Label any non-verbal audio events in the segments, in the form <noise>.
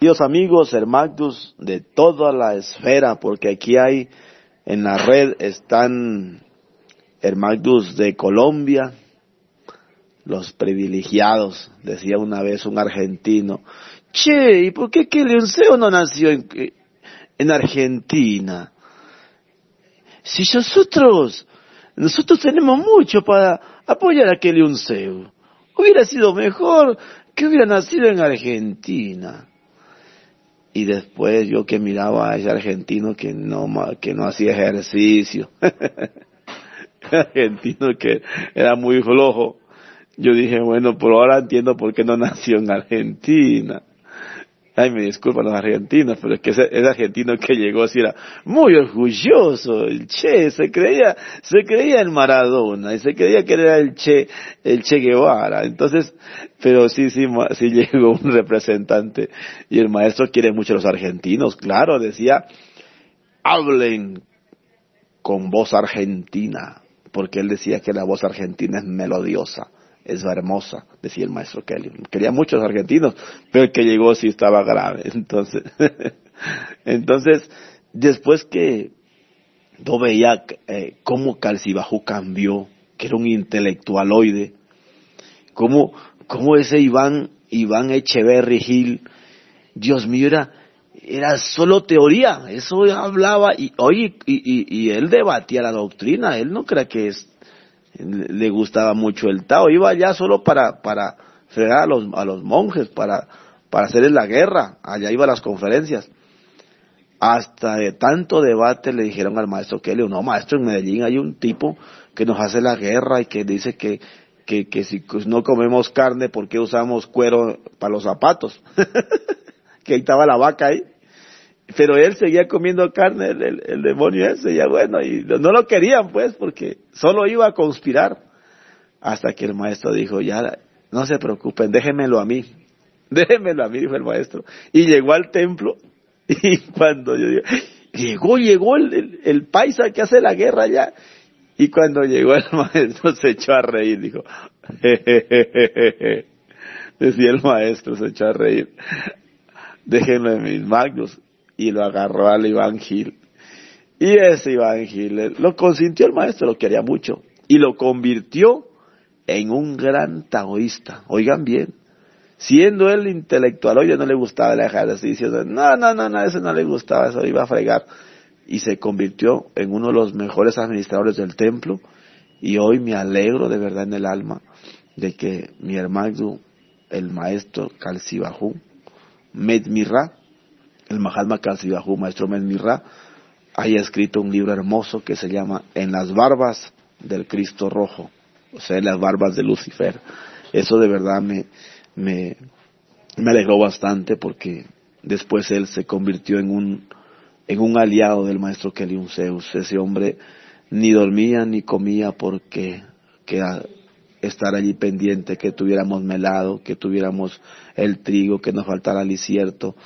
Dios amigos, hermanos de toda la esfera, porque aquí hay en la red están hermanos de Colombia, los privilegiados, decía una vez un argentino. Che, ¿y por qué Leonceo no nació en, en Argentina? Si nosotros, nosotros tenemos mucho para apoyar a Leonceo. Hubiera sido mejor que hubiera nacido en Argentina y después yo que miraba a ese argentino que no que no hacía ejercicio. <laughs> Argentino que era muy flojo. Yo dije bueno por ahora entiendo por qué no nació en Argentina ay me disculpan los argentinos, pero es que ese, argentino que llegó así era muy orgulloso, el Che, se creía, se creía en Maradona, y se creía que era el Che, el Che Guevara, entonces, pero sí, sí, sí <laughs> llegó un representante, y el maestro quiere mucho a los argentinos, claro, decía, hablen con voz argentina, porque él decía que la voz argentina es melodiosa es hermosa, decía el maestro Kelly. Quería muchos argentinos, pero el que llegó sí estaba grave. <laughs> Entonces, entonces después que yo veía eh, cómo Calcibajú cambió, que era un intelectualoide, cómo, cómo ese Iván, Iván Echeverry Gil, Dios mío, era, era solo teoría, eso hablaba y, oye, y, y, y él debatía la doctrina, él no cree que es le gustaba mucho el Tao, iba allá solo para, para fregar a los, a los monjes, para, para hacerles la guerra, allá iba a las conferencias. Hasta de tanto debate le dijeron al maestro Kelly, no maestro, en Medellín hay un tipo que nos hace la guerra y que dice que, que, que si no comemos carne, ¿por qué usamos cuero para los zapatos? <laughs> que ahí estaba la vaca ahí pero él seguía comiendo carne, el, demonio ese, ya bueno, y no lo querían pues, porque solo iba a conspirar, hasta que el maestro dijo, ya, no se preocupen, déjenmelo a mí, <laughs> déjenmelo a mí, dijo el maestro, y llegó al templo, <laughs> y cuando yo digo, llegó, llegó el, el, paisa que hace la guerra ya, y cuando llegó el <laughs> maestro se echó a reír, dijo, decía el maestro, se echó a reír, déjenme en mis magnos, y lo agarró al Iván Gil. Y ese Iván Gil lo consintió el maestro, lo quería mucho, y lo convirtió en un gran taoísta. Oigan bien, siendo él intelectual, oye, no le gustaba el ejercicio, no, no, no, no, ese no le gustaba, eso iba a fregar. Y se convirtió en uno de los mejores administradores del templo, y hoy me alegro de verdad en el alma de que mi hermano, el maestro Calcibajú, Medmirra, el Mahatma maestro Menmirra, haya escrito un libro hermoso que se llama En las barbas del Cristo Rojo, o sea, en las barbas de Lucifer. Eso de verdad me, me, me alegró bastante porque después él se convirtió en un, en un aliado del maestro Keliun Zeus. Ese hombre ni dormía ni comía porque que estar allí pendiente, que tuviéramos melado, que tuviéramos el trigo, que nos faltara el incierto,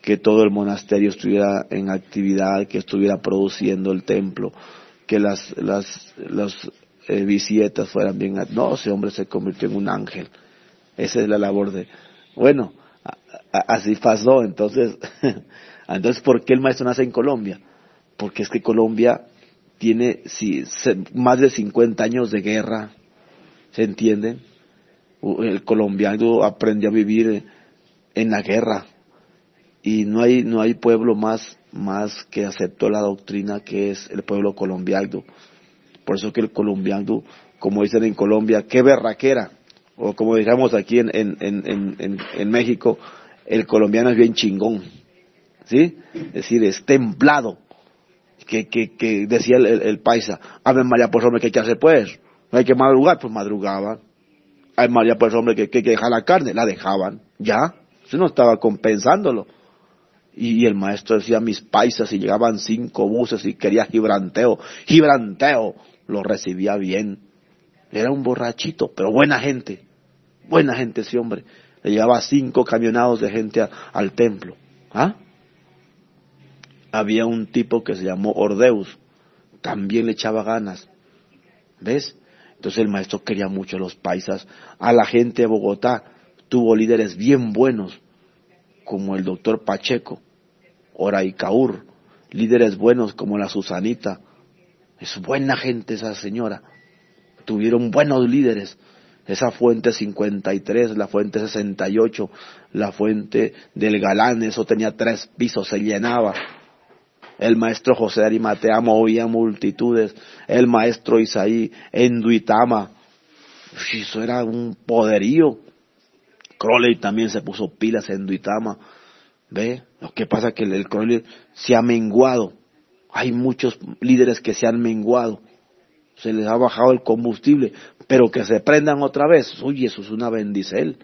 que todo el monasterio estuviera en actividad, que estuviera produciendo el templo, que las, las, las eh, fueran bien. No, ese hombre se convirtió en un ángel. Esa es la labor de. Bueno, así pasó. Entonces, <laughs> entonces, ¿por qué el maestro nace en Colombia? Porque es que Colombia tiene si, más de 50 años de guerra. ¿Se entienden? El colombiano aprendió a vivir en la guerra y no hay no hay pueblo más más que aceptó la doctrina que es el pueblo colombiano. Por eso que el colombiano como dicen en Colombia qué berraquera. O como digamos aquí en en, en, en, en México el colombiano es bien chingón. Sí es decir es templado que, que, que decía el, el, paisa, Ave María, pues hombre, ¿qué hay que hacer pues? No hay que madrugar, pues madrugaban. Ave María, pues hombre, que, que hay que dejar la carne, la dejaban. Ya, eso no estaba compensándolo. Y el maestro decía mis paisas y llegaban cinco buses y quería gibranteo, gibranteo, lo recibía bien. Era un borrachito, pero buena gente, buena gente ese hombre. Le llevaba cinco camionados de gente al templo. ¿Ah? Había un tipo que se llamó Ordeus, también le echaba ganas. ¿Ves? Entonces el maestro quería mucho a los paisas, a la gente de Bogotá, tuvo líderes bien buenos como el doctor Pacheco, Oraicaur, líderes buenos como la Susanita. Es buena gente esa señora. Tuvieron buenos líderes. Esa fuente 53, la fuente 68, la fuente del Galán, eso tenía tres pisos, se llenaba. El maestro José Arimatea movía multitudes. El maestro Isaí en Duitama. Eso era un poderío. Crowley también se puso pilas en Duitama. ¿Ve? Lo que pasa es que el, Crowley se ha menguado. Hay muchos líderes que se han menguado. Se les ha bajado el combustible, pero que se prendan otra vez. Oye, eso es una bendicel.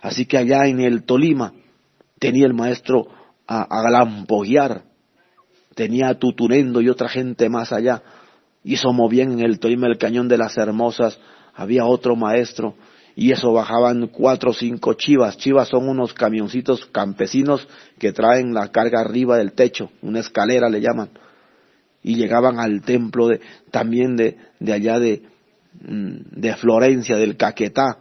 Así que allá en el Tolima tenía el maestro a, a tenía a Tutunendo y otra gente más allá. Eso movían en el Tolima el cañón de las hermosas. Había otro maestro y eso bajaban cuatro o cinco chivas. Chivas son unos camioncitos campesinos que traen la carga arriba del techo, una escalera le llaman. Y llegaban al templo de, también de, de allá de, mm, de Florencia, del Caquetá.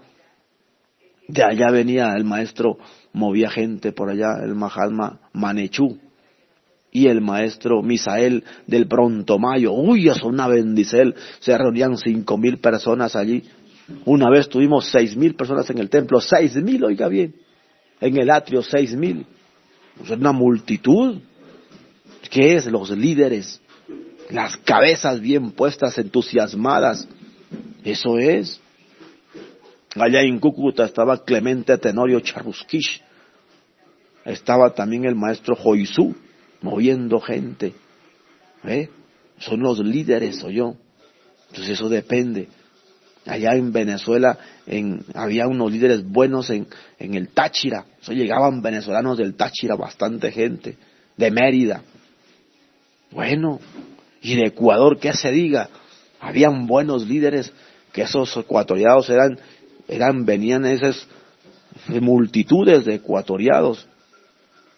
De allá venía el maestro, movía gente por allá, el Mahalma Manechú. Y el maestro Misael del Pronto Mayo. Uy, eso una bendicel. Se reunían cinco mil personas allí una vez tuvimos seis mil personas en el templo, seis mil, oiga bien, en el atrio seis mil. Es una multitud. ¿Qué es? Los líderes, las cabezas bien puestas, entusiasmadas. Eso es. Allá en Cúcuta estaba Clemente Tenorio Charusquish. Estaba también el maestro Joisú, moviendo gente. ¿Eh? Son los líderes, o yo. Entonces eso depende allá en Venezuela en, había unos líderes buenos en, el Táchira. Eso llegaban venezolanos del Táchira, bastante gente, de Mérida. Bueno, y de Ecuador, ¿qué se diga? Habían buenos líderes que esos ecuatorianos eran, eran, venían esas multitudes de ecuatorianos.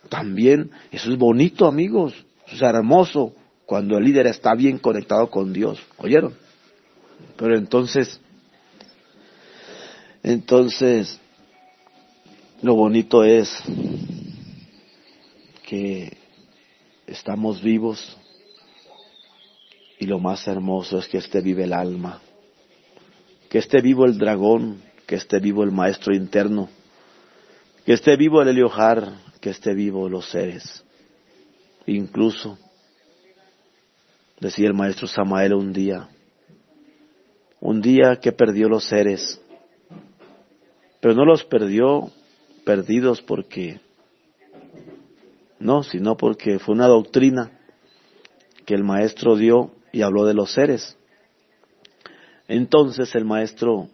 También, eso es bonito, amigos, eso es hermoso cuando el líder está bien conectado con Dios. ¿Oyeron? Pero entonces, entonces, lo bonito es que estamos vivos y lo más hermoso es que esté vive el alma, que esté vivo el dragón, que esté vivo el maestro interno, que esté vivo el Eliojar, que esté vivo los seres. Incluso, decía el maestro Samael un día, un día que perdió los seres, pero no los perdió perdidos porque, no, sino porque fue una doctrina que el maestro dio y habló de los seres. Entonces el maestro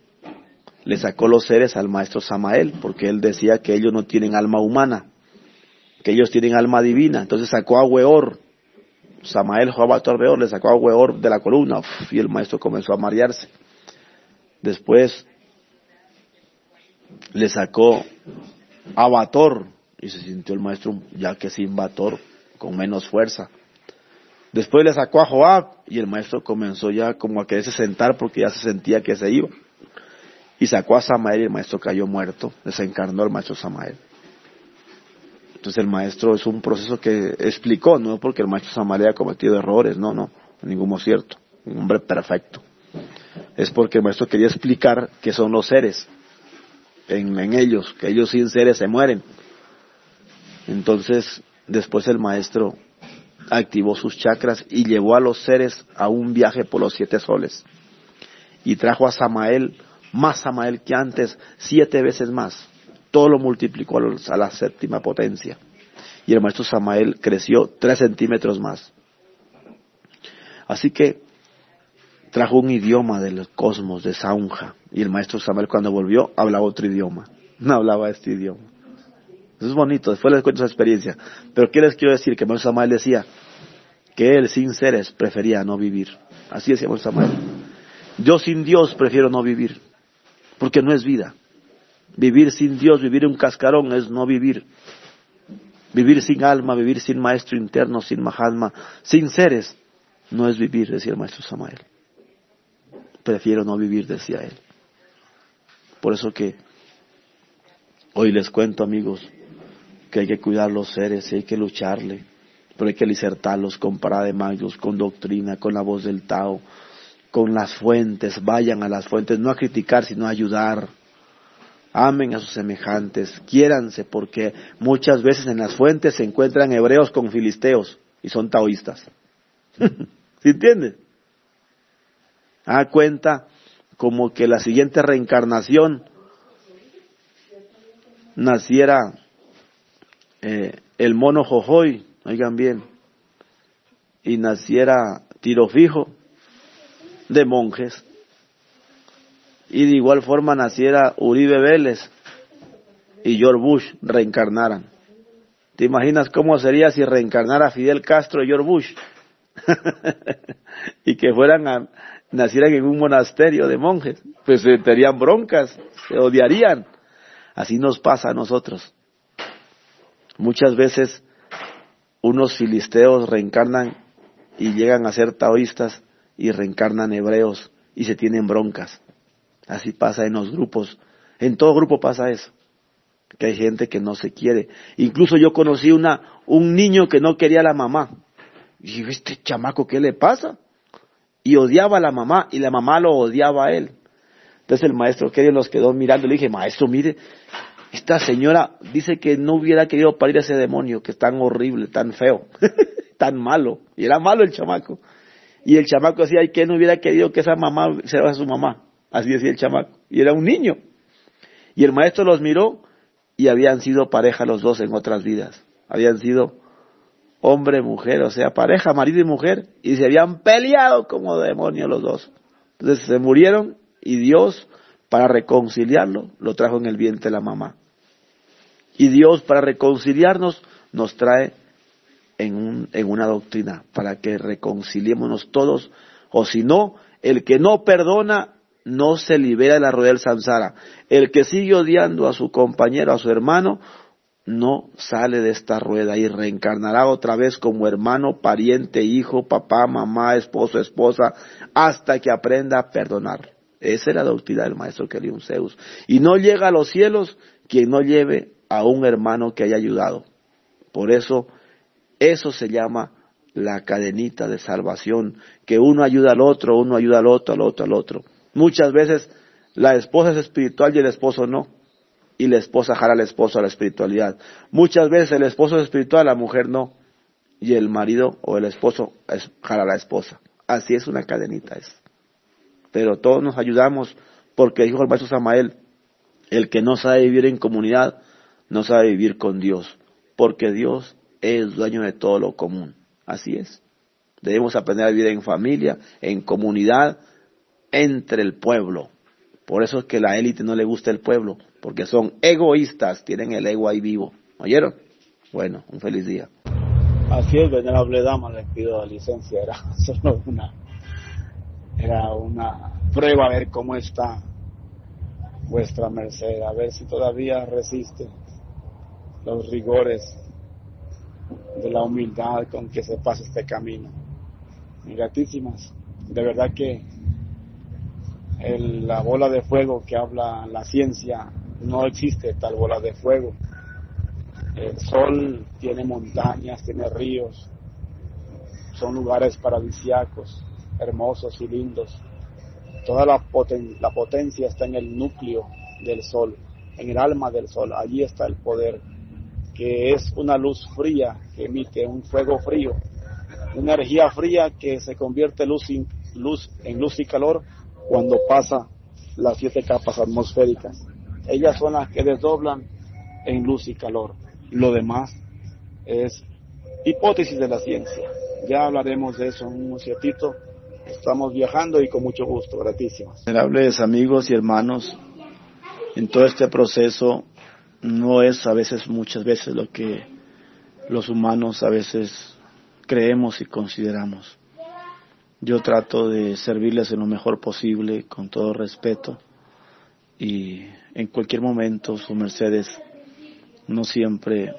le sacó los seres al maestro Samael, porque él decía que ellos no tienen alma humana, que ellos tienen alma divina. Entonces sacó a Weor, Samael a Torbeor, le sacó a Weor de la columna, y el maestro comenzó a marearse. Después le sacó a Bator y se sintió el maestro ya que sin Bator con menos fuerza. Después le sacó a Joab y el maestro comenzó ya como a quererse sentar porque ya se sentía que se iba. Y sacó a Samael y el maestro cayó muerto. Desencarnó el maestro Samael. Entonces el maestro es un proceso que explicó, no porque el maestro Samael haya cometido errores, no, no, ninguno cierto, un hombre perfecto. Es porque el maestro quería explicar qué son los seres, en, ellos, que ellos sin seres se mueren. Entonces, después el maestro activó sus chakras y llevó a los seres a un viaje por los siete soles. Y trajo a Samael, más Samael que antes, siete veces más. Todo lo multiplicó a la séptima potencia. Y el maestro Samael creció tres centímetros más. Así que trajo un idioma del cosmos, de Saunja, y el maestro Samuel cuando volvió hablaba otro idioma, no hablaba este idioma. Eso es bonito, después les cuento esa experiencia. Pero ¿qué les quiero decir? Que el maestro Samuel decía que él sin seres prefería no vivir. Así decía maestro Samuel. Yo sin Dios prefiero no vivir, porque no es vida. Vivir sin Dios, vivir en un cascarón es no vivir. Vivir sin alma, vivir sin maestro interno, sin Mahatma, sin seres, no es vivir, decía el maestro Samuel prefiero no vivir, decía él. Por eso que hoy les cuento, amigos, que hay que cuidar los seres, hay que lucharle, pero hay que disertarlos con paradigmas, con doctrina, con la voz del Tao, con las fuentes, vayan a las fuentes, no a criticar, sino a ayudar. Amen a sus semejantes, quiéranse, porque muchas veces en las fuentes se encuentran hebreos con filisteos y son taoístas. <laughs> ¿Sí entiendes? Da cuenta como que la siguiente reencarnación naciera eh, el mono jojoy, oigan bien, y naciera tiro fijo de monjes, y de igual forma naciera Uribe Vélez y George Bush reencarnaran. ¿Te imaginas cómo sería si reencarnara Fidel Castro y George Bush? <laughs> y que fueran a, nacieran en un monasterio de monjes, pues se tendrían broncas, se odiarían. Así nos pasa a nosotros. Muchas veces unos filisteos reencarnan y llegan a ser taoístas y reencarnan hebreos y se tienen broncas. Así pasa en los grupos. En todo grupo pasa eso. Que hay gente que no se quiere. Incluso yo conocí una, un niño que no quería a la mamá. Y este chamaco, ¿qué le pasa? Y odiaba a la mamá y la mamá lo odiaba a él. Entonces el maestro que los quedó mirando le dije, maestro, mire, esta señora dice que no hubiera querido parir a ese demonio, que es tan horrible, tan feo, <laughs> tan malo. Y era malo el chamaco. Y el chamaco decía, ay, que no hubiera querido que esa mamá sea su mamá. Así decía el chamaco. Y era un niño. Y el maestro los miró y habían sido pareja los dos en otras vidas. Habían sido hombre, mujer, o sea, pareja, marido y mujer. Y se habían peleado como demonios los dos. Entonces se murieron y Dios, para reconciliarlo, lo trajo en el vientre de la mamá. Y Dios para reconciliarnos nos trae en, un, en una doctrina para que reconciliémonos todos, o si no, el que no perdona no se libera de la rueda del. El que sigue odiando a su compañero, a su hermano, no sale de esta rueda y reencarnará otra vez como hermano, pariente, hijo, papá, mamá, esposo, esposa, hasta que aprenda a perdonar. Esa es la doctrina del maestro Kelium Zeus. Y no llega a los cielos quien no lleve a un hermano que haya ayudado. Por eso, eso se llama la cadenita de salvación, que uno ayuda al otro, uno ayuda al otro, al otro, al otro. Muchas veces la esposa es espiritual y el esposo no. Y la esposa jala al esposo a la espiritualidad. Muchas veces el esposo es espiritual, la mujer no. Y el marido o el esposo jala a la esposa. Así es una cadenita es. Pero todos nos ayudamos porque dijo el maestro Samael, el que no sabe vivir en comunidad no sabe vivir con Dios, porque Dios es dueño de todo lo común. Así es. Debemos aprender a vivir en familia, en comunidad, entre el pueblo. Por eso es que la élite no le gusta el pueblo, porque son egoístas, tienen el ego ahí vivo. ¿Oyeron? Bueno, un feliz día. Así es, venerable dama, les pido la licencia, era <laughs> solo una, era una prueba a ver cómo está vuestra merced, a ver si todavía resiste los rigores de la humildad con que se pasa este camino. Gratísimas, de verdad que la bola de fuego que habla la ciencia, no existe tal bola de fuego. El sol tiene montañas, tiene ríos, son lugares paradisiacos, hermosos y lindos. Toda la, la potencia está en el núcleo del sol, en el alma del sol, allí está el poder que es una luz fría que emite un fuego frío, una energía fría que se convierte luz, luz en luz y calor cuando pasa las siete capas atmosféricas. Ellas son las que desdoblan en luz y calor. Lo demás es hipótesis de la ciencia. Ya hablaremos de eso en un ciertito. Estamos viajando y con mucho gusto. Gratísimas. Venerables amigos y hermanos, en todo este proceso no es a veces, muchas veces lo que los humanos a veces creemos y consideramos. Yo trato de servirles en lo mejor posible, con todo respeto, y en cualquier momento su mercedes no siempre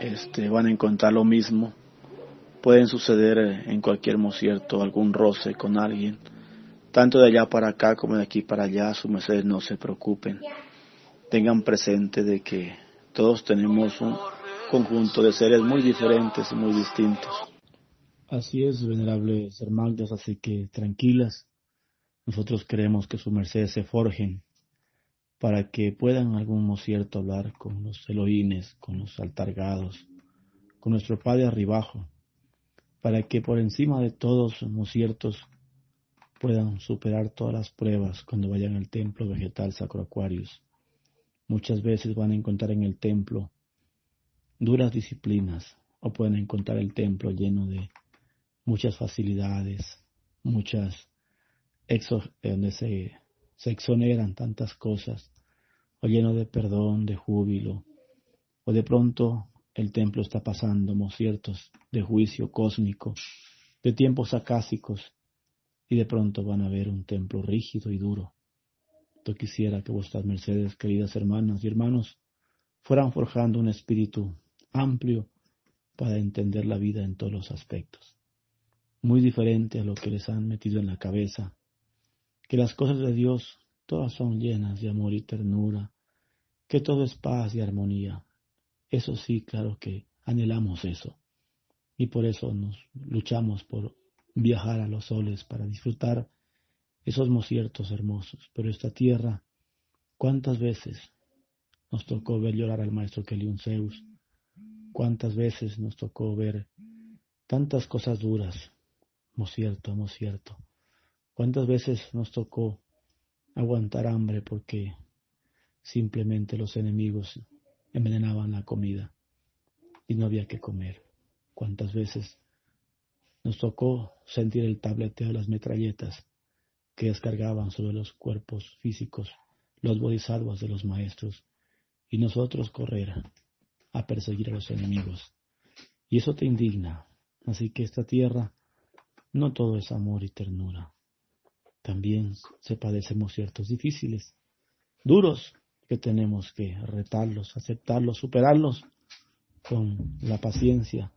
este, van a encontrar lo mismo. Pueden suceder en cualquier cierto algún roce con alguien, tanto de allá para acá como de aquí para allá, su mercedes no se preocupen tengan presente de que Todos tenemos un conjunto de seres muy diferentes y muy distintos. Así es, venerables hermanos, así que tranquilas. Nosotros queremos que su merced se forjen para que puedan algún cierto hablar con los Elohines, con los altargados, con nuestro Padre arribajo, para que por encima de todos los ciertos puedan superar todas las pruebas cuando vayan al templo vegetal Sacro Aquarius. Muchas veces van a encontrar en el templo duras disciplinas o pueden encontrar el templo lleno de muchas facilidades, muchas donde se, se exoneran tantas cosas o lleno de perdón, de júbilo, o de pronto el templo está pasando ciertos de juicio cósmico, de tiempos acásicos, y de pronto van a ver un templo rígido y duro. Yo quisiera que vuestras mercedes, queridas hermanas y hermanos, fueran forjando un espíritu amplio para entender la vida en todos los aspectos, muy diferente a lo que les han metido en la cabeza, que las cosas de Dios todas son llenas de amor y ternura, que todo es paz y armonía. Eso sí, claro que anhelamos eso. Y por eso nos luchamos por viajar a los soles para disfrutar esos mociertos hermosos. Pero esta tierra, ¿cuántas veces nos tocó ver llorar al maestro Keliun Zeus? ¿Cuántas veces nos tocó ver tantas cosas duras? Mocierto, mocierto. ¿Cuántas veces nos tocó aguantar hambre porque Simplemente los enemigos envenenaban la comida y no había que comer. ¿Cuántas veces nos tocó sentir el tableteo de las metralletas que descargaban sobre los cuerpos físicos los bodhisattvas de los maestros y nosotros correr a perseguir a los enemigos? Y eso te indigna. Así que esta tierra no todo es amor y ternura. También se padecemos ciertos difíciles, duros, que tenemos que retarlos, aceptarlos, superarlos con la paciencia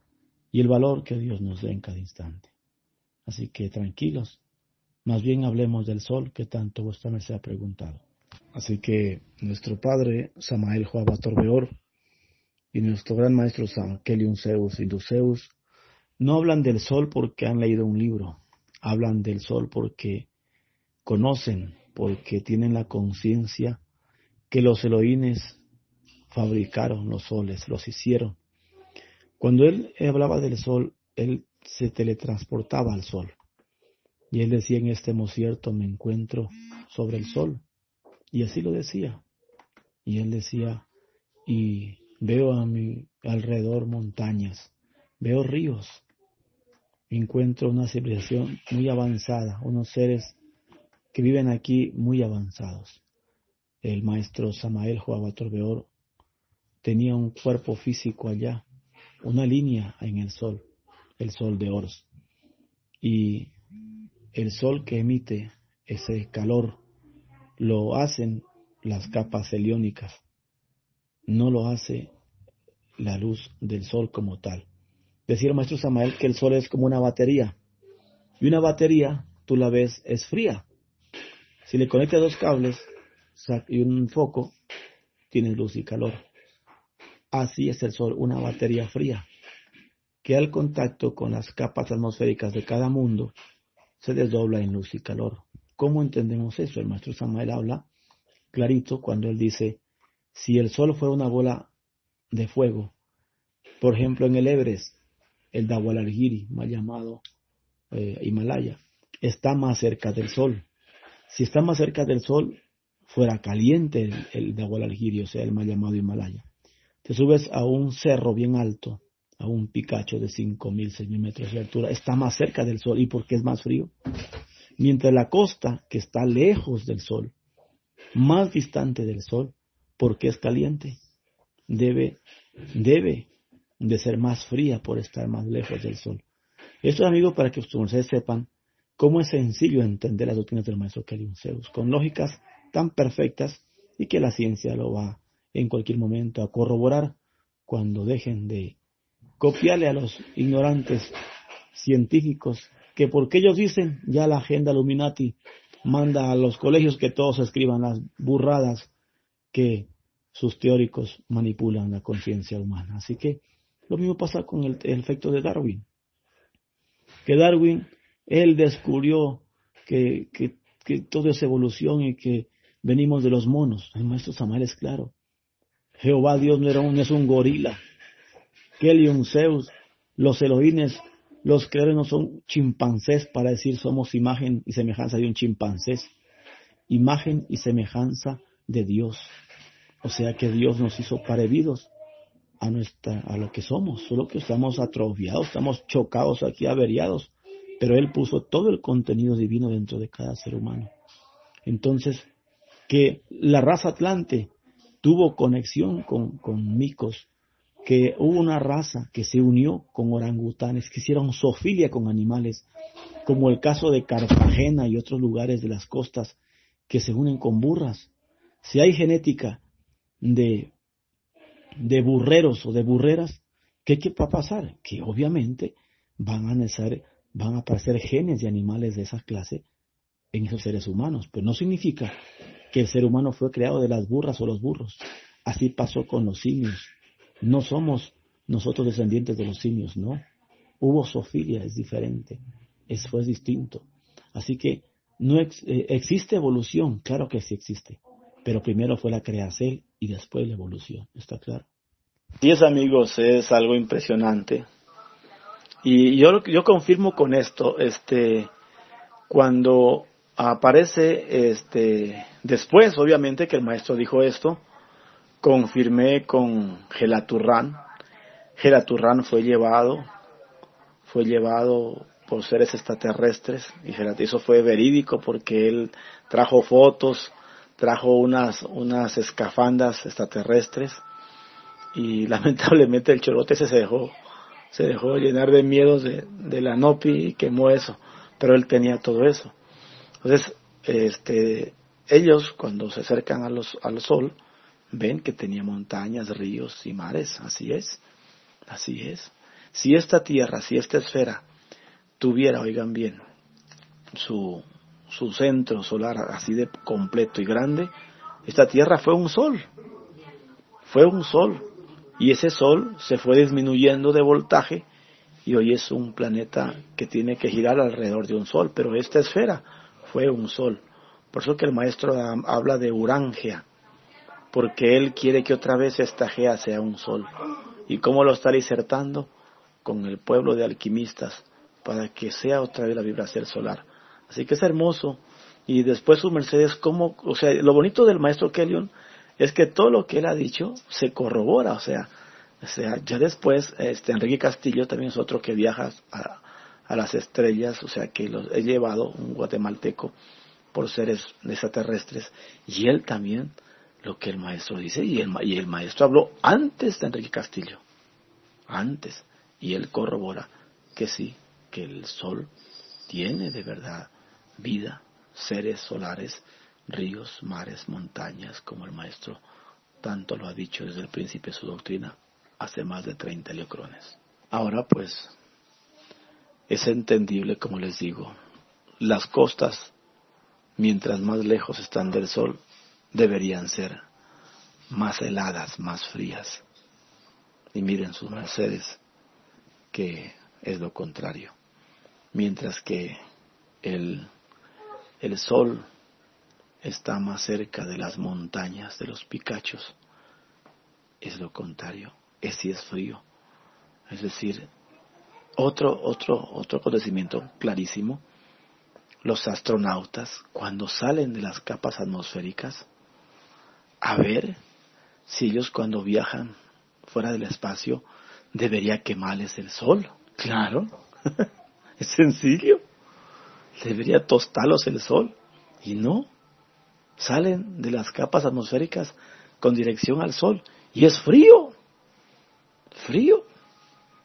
y el valor que Dios nos dé en cada instante. Así que tranquilos, más bien hablemos del sol que tanto vuestra merced ha preguntado. Así que nuestro padre Samael Joaba Torbeor y nuestro gran maestro San Keliun Zeus y Luceus no hablan del sol porque han leído un libro, hablan del sol porque conocen, porque tienen la conciencia que los Elohines fabricaron los soles, los hicieron. Cuando él hablaba del sol, él se teletransportaba al sol. Y él decía, en este mocierto me encuentro sobre el sol. Y así lo decía. Y él decía, y veo a mi alrededor montañas, veo ríos, encuentro una civilización muy avanzada, unos seres que viven aquí muy avanzados el maestro Samael Joabatorbeor tenía un cuerpo físico allá, una línea en el sol, el sol de Ors. Y el sol que emite ese calor lo hacen las capas heliónicas, no lo hace la luz del sol como tal. Decía el maestro Samael que el sol es como una batería. Y una batería, tú la ves, es fría. Si le conectas dos cables, y un foco, tiene luz y calor. Así es el Sol, una batería fría, que al contacto con las capas atmosféricas de cada mundo se desdobla en luz y calor. ¿Cómo entendemos eso? El maestro Samuel habla clarito cuando él dice, si el Sol fuera una bola de fuego, por ejemplo en el Everest, el Dawalargiri, mal llamado eh, Himalaya, está más cerca del Sol. Si está más cerca del Sol, fuera caliente el, el de o sea, el mal llamado Himalaya. Te subes a un cerro bien alto, a un picacho de 5.000, 6.000 metros de altura, está más cerca del sol. ¿Y por qué es más frío? Mientras la costa, que está lejos del sol, más distante del sol, porque es caliente, debe, debe de ser más fría por estar más lejos del sol. Esto, amigos, para que ustedes sepan cómo es sencillo entender las doctrinas del maestro Zeus, con lógicas tan perfectas y que la ciencia lo va en cualquier momento a corroborar cuando dejen de copiarle a los ignorantes científicos que porque ellos dicen ya la agenda Illuminati manda a los colegios que todos escriban las burradas que sus teóricos manipulan la conciencia humana. Así que lo mismo pasa con el, efecto de Darwin. Que Darwin, él descubrió que, que, que, todo es evolución y que venimos de los monos. El maestro Samuel es claro. Jehová Dios no, era un, es un gorila. un Zeus, los Elohines, los creadores no son chimpancés para decir somos imagen y semejanza de un chimpancés. Imagen y semejanza de Dios. O sea que Dios nos hizo parevidos a, nuestra, a lo que somos, solo que estamos atrofiados, estamos chocados aquí, averiados, pero Él puso todo el contenido divino dentro de cada ser humano. Entonces, que la raza atlante tuvo conexión con, con micos, que hubo una raza que se unió con orangutanes, que hicieron zoofilia con animales, como el caso de Cartagena y otros lugares de las costas que se unen con burras. Si hay genética de, de burreros o de burreras, ¿qué, va a pasar? Que obviamente van a, nacer, van a aparecer genes de animales de esa clase en esos seres humanos, pero no significa que el ser humano fue creado de las burras o los burros. Así pasó con los simios. No somos nosotros descendientes de los simios, no. Hubo sofilia, es diferente, es, fue distinto. Así que no eh, existe evolución, claro que sí existe, pero primero fue la creación y después la evolución, ¿está claro? Sí, amigos, es algo impresionante. Y yo, yo confirmo con esto, este, cuando aparece, este, después, obviamente, que el maestro dijo esto, confirmé con Gelaturrán. Gelaturrán fue llevado, fue llevado por seres extraterrestres y eso fue verídico porque él trajo fotos trajo unas, unas escafandas extraterrestres y <laughs> lamentablemente el chorote se dejó, se dejó llenar de miedos de, de la Nopi y quemó eso, pero él tenía todo eso. Entonces, este, ellos cuando se acercan a los, al sol, ven que tenía montañas, ríos y mares, así es, así es. Si esta tierra, si esta esfera tuviera, oigan bien, su, su centro solar así de completo y grande, esta Tierra fue un sol, fue un sol, y ese sol se fue disminuyendo de voltaje y hoy es un planeta que tiene que girar alrededor de un sol, pero esta esfera fue un sol. Por eso que el maestro habla de Urangea, porque él quiere que otra vez esta Gea sea un sol. ¿Y cómo lo está disertando? Con el pueblo de alquimistas, para que sea otra vez la vibración solar. Así que es hermoso. Y después su Mercedes, como, o sea, lo bonito del maestro Kellyon es que todo lo que él ha dicho se corrobora, o sea, o sea, ya después, este, Enrique Castillo también es otro que viaja a, a las estrellas, o sea, que los he llevado, un guatemalteco, por seres extraterrestres, y él también, lo que el maestro dice, y el, y el maestro habló antes de Enrique Castillo, antes, y él corrobora que sí, que el sol tiene de verdad vida, seres solares, ríos, mares, montañas, como el maestro tanto lo ha dicho desde el principio de su doctrina, hace más de 30 leocrones. Ahora pues, es entendible, como les digo, las costas, mientras más lejos están del sol, deberían ser más heladas, más frías. Y miren sus mercedes, que es lo contrario. Mientras que el, el sol está más cerca de las montañas, de los picachos. Es lo contrario, es si es frío. Es decir, otro, otro, otro acontecimiento clarísimo, los astronautas cuando salen de las capas atmosféricas, a ver si ellos cuando viajan fuera del espacio debería quemarles el sol. Claro, <laughs> es sencillo debería tostarlos el sol. Y no, salen de las capas atmosféricas con dirección al sol. Y es frío, frío.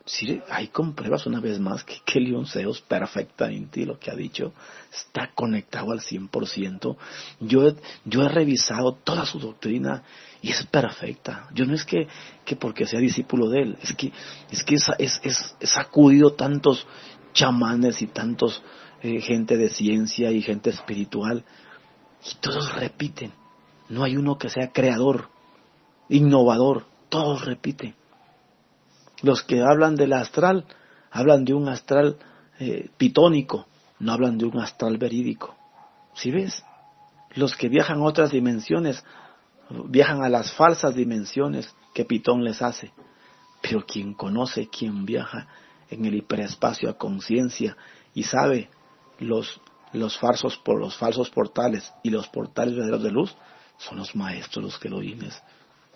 Sí, ahí compruebas una vez más que Kelly Onceos perfectamente lo que ha dicho está conectado al 100%. Yo, yo he revisado toda su doctrina y es perfecta. Yo no es que, que porque sea discípulo de él, es que, es que es, es, es, es sacudido tantos chamanes y tantos eh, gente de ciencia y gente espiritual, y todos repiten. No hay uno que sea creador. innovador, todos repiten. Los que hablan del astral, hablan de un astral eh, pitónico, no hablan de un astral verídico. ¿Sí ves? Los que viajan a otras dimensiones, viajan a las falsas dimensiones que Pitón les hace. Pero quien conoce, quien viaja en el hiperespacio a conciencia y sabe los, los, falsos, por los falsos portales y los portales verdaderos de luz, son los maestros los que lo vienen.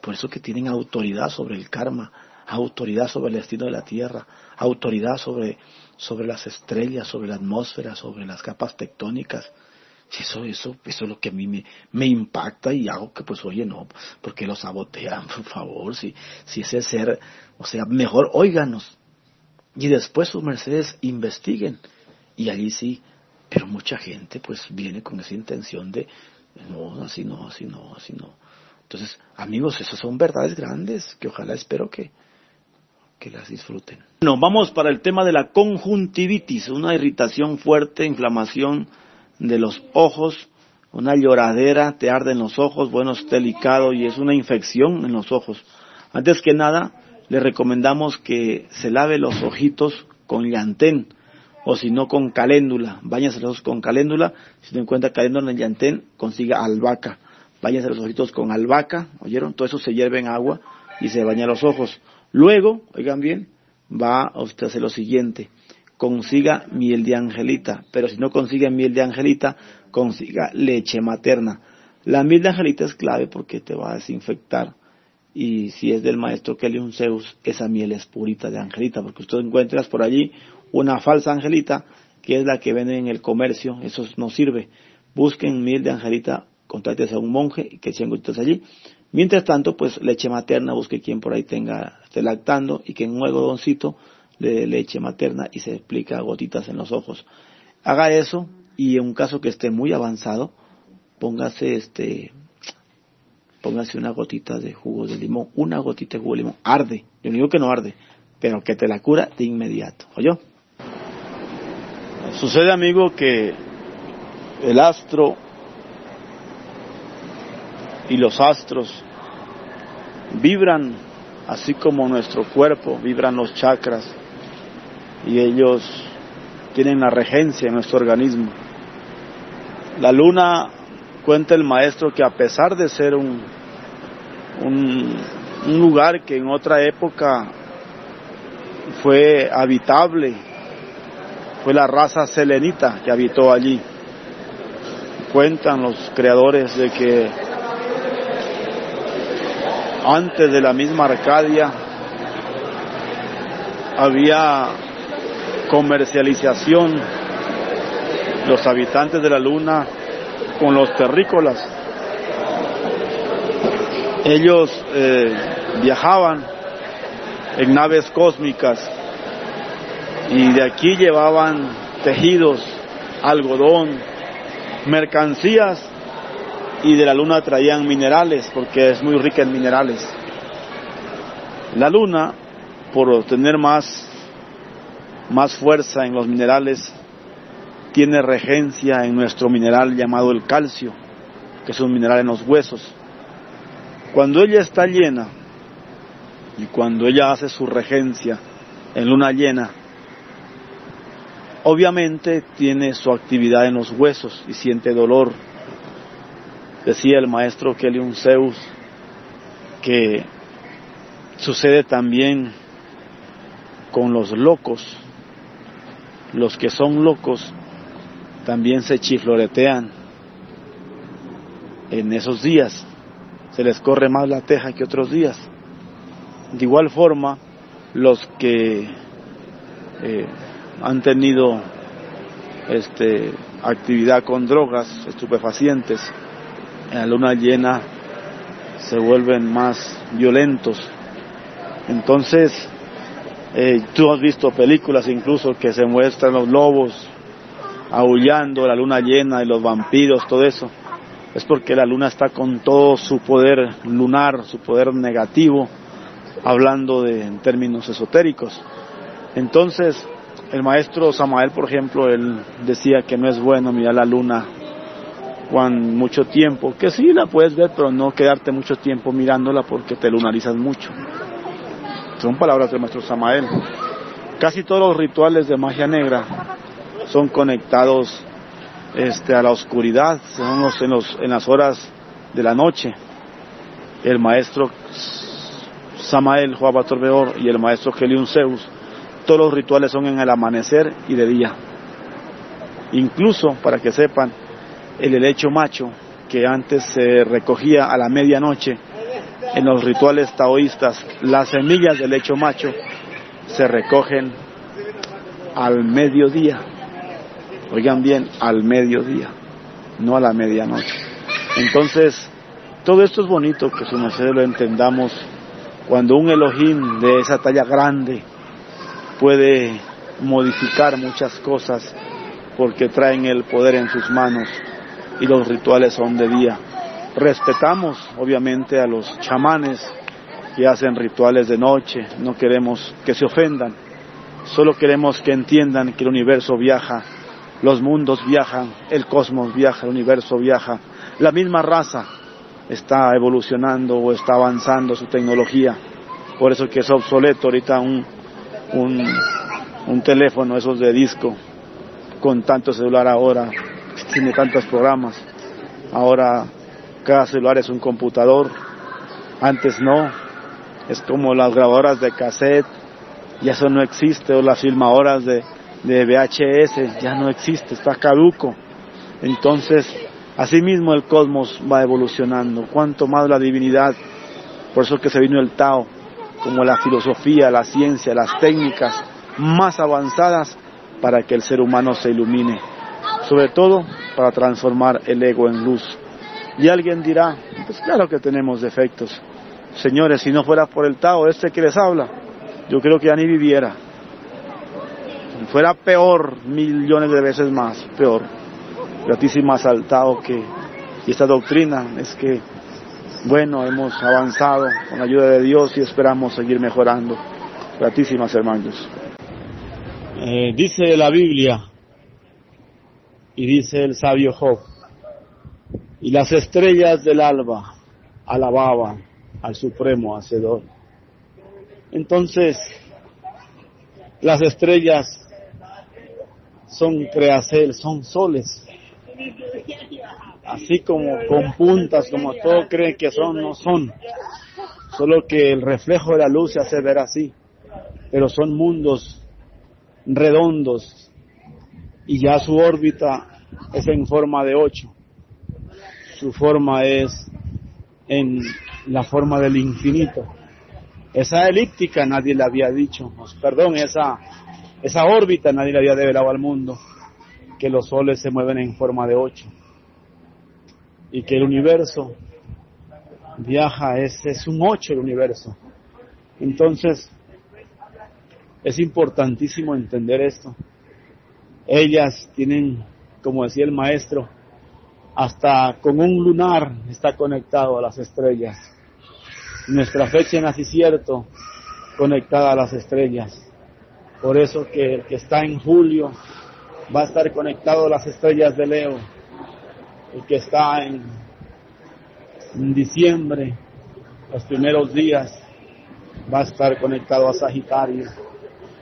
Por eso que tienen autoridad sobre el karma, autoridad sobre el destino de la tierra, autoridad sobre, sobre las estrellas, sobre la atmósfera, sobre las capas tectónicas. Eso, eso, eso es lo que a mí me, me impacta y hago que pues oye no, porque lo sabotean, <laughs> por favor, si, si ese ser, o sea, mejor óiganos. Y después sus mercedes investiguen. Y allí sí, pero mucha gente pues viene con esa intención de, no, así no, así no, así no. Entonces, amigos, esas son verdades grandes que ojalá espero que, que las disfruten. Bueno, vamos para el tema de la conjuntivitis, una irritación fuerte, inflamación de los ojos, una lloradera, te arden los ojos, bueno, es delicado y es una infección en los ojos. Antes que nada, le recomendamos que se lave los ojitos con llantén o si no con caléndula. Báñase los ojos con caléndula. Si no encuentra caléndula en llantén, consiga albahaca. Báñase los ojitos con albahaca. ¿Oyeron? Todo eso se hierve en agua y se baña los ojos. Luego, oigan bien, va a hacer lo siguiente. Consiga miel de angelita. Pero si no consigue miel de angelita, consiga leche materna. La miel de angelita es clave porque te va a desinfectar y si es del maestro Kelion Zeus, esa miel es purita de angelita, porque usted encuentras por allí una falsa angelita, que es la que venden en el comercio, eso no sirve. Busquen miel de angelita, contáctese a un monje que sean gotitas allí. Mientras tanto, pues leche materna, busque quien por ahí tenga, esté lactando y que en un algodoncito le dé leche materna y se explica gotitas en los ojos. Haga eso y en un caso que esté muy avanzado, póngase este póngase una gotita de jugo de limón, una gotita de jugo de limón, arde, yo no digo que no arde, pero que te la cura de inmediato, ¿oyó? Sucede, amigo, que el astro y los astros vibran así como nuestro cuerpo, vibran los chakras y ellos tienen la regencia en nuestro organismo. La luna cuenta el maestro que a pesar de ser un un, lugar que en otra época fue habitable, fue la raza selenita que habitó allí. Cuentan los creadores de que antes de la misma Arcadia había comercialización los habitantes de la luna con los terrícolas ellos eh, viajaban en naves cósmicas y de aquí llevaban tejidos, algodón, mercancías y de la luna traían minerales porque es muy rica en minerales. La luna, por obtener más, más fuerza en los minerales, tiene regencia en nuestro mineral llamado el calcio, que es un mineral en los huesos. Cuando ella está llena y cuando ella hace su regencia en luna llena, obviamente tiene su actividad en los huesos y siente dolor. Decía el maestro Kelion Zeus que sucede también con los locos. Los que son locos también se chifloretean en esos días se les corre más la teja que otros días. De igual forma, los que eh, han tenido este, actividad con drogas, estupefacientes, en la luna llena se vuelven más violentos. Entonces, eh, tú has visto películas incluso que se muestran los lobos aullando, la luna llena y los vampiros, todo eso es porque la luna está con todo su poder lunar, su poder negativo, hablando de, en términos esotéricos. Entonces, el maestro Samael, por ejemplo, él decía que no es bueno mirar la luna cuan mucho tiempo, que sí la puedes ver, pero no quedarte mucho tiempo mirándola porque te lunalizas mucho. Son palabras del maestro Samael. Casi todos los rituales de magia negra son conectados este, a la oscuridad, son en, los, en las horas de la noche. El maestro Samael, Joab Torbeor y el maestro Helium Zeus, todos los rituales son en el amanecer y de día. Incluso, para que sepan, el helecho macho, que antes se recogía a la medianoche, en los rituales taoístas, las semillas del lecho macho se recogen al mediodía. Oigan bien, al mediodía, no a la medianoche. Entonces, todo esto es bonito que su merced lo entendamos cuando un Elohim de esa talla grande puede modificar muchas cosas porque traen el poder en sus manos y los rituales son de día. Respetamos obviamente a los chamanes que hacen rituales de noche, no queremos que se ofendan, solo queremos que entiendan que el universo viaja, los mundos viajan, el cosmos viaja, el universo viaja, la misma raza está evolucionando o está avanzando su tecnología, por eso que es obsoleto ahorita un, un, un teléfono, esos de disco, con tanto celular ahora, tiene tantos programas. Ahora cada celular es un computador. Antes no. Es como las grabadoras de cassette. Ya eso no existe. O las filmadoras de, de VHS. Ya no existe. Está caduco. Entonces, así mismo el cosmos va evolucionando. Cuanto más la divinidad. Por eso que se vino el Tao. Como la filosofía, la ciencia, las técnicas más avanzadas para que el ser humano se ilumine sobre todo para transformar el ego en luz. Y alguien dirá, pues claro que tenemos defectos. Señores, si no fuera por el Tao, este que les habla, yo creo que ya ni viviera. Fuera peor, millones de veces más, peor. Gratísima al Tao que, y esta doctrina es que, bueno, hemos avanzado con la ayuda de Dios y esperamos seguir mejorando. Gratísimas hermanos. Eh, dice la Biblia, y dice el sabio Job, y las estrellas del alba alababan al supremo hacedor. Entonces, las estrellas son creacel, son soles. Así como con puntas, como todos creen que son, no son. Solo que el reflejo de la luz se hace ver así. Pero son mundos redondos, y ya su órbita es en forma de ocho. Su forma es en la forma del infinito. Esa elíptica nadie le había dicho, perdón, esa, esa órbita nadie le había develado al mundo, que los soles se mueven en forma de ocho y que el universo viaja, es, es un ocho el universo. Entonces, es importantísimo entender esto. Ellas tienen, como decía el maestro, hasta con un lunar está conectado a las estrellas. Nuestra fecha en nacimiento conectada a las estrellas. Por eso que el que está en julio va a estar conectado a las estrellas de Leo. El que está en, diciembre, los primeros días, va a estar conectado a Sagitario.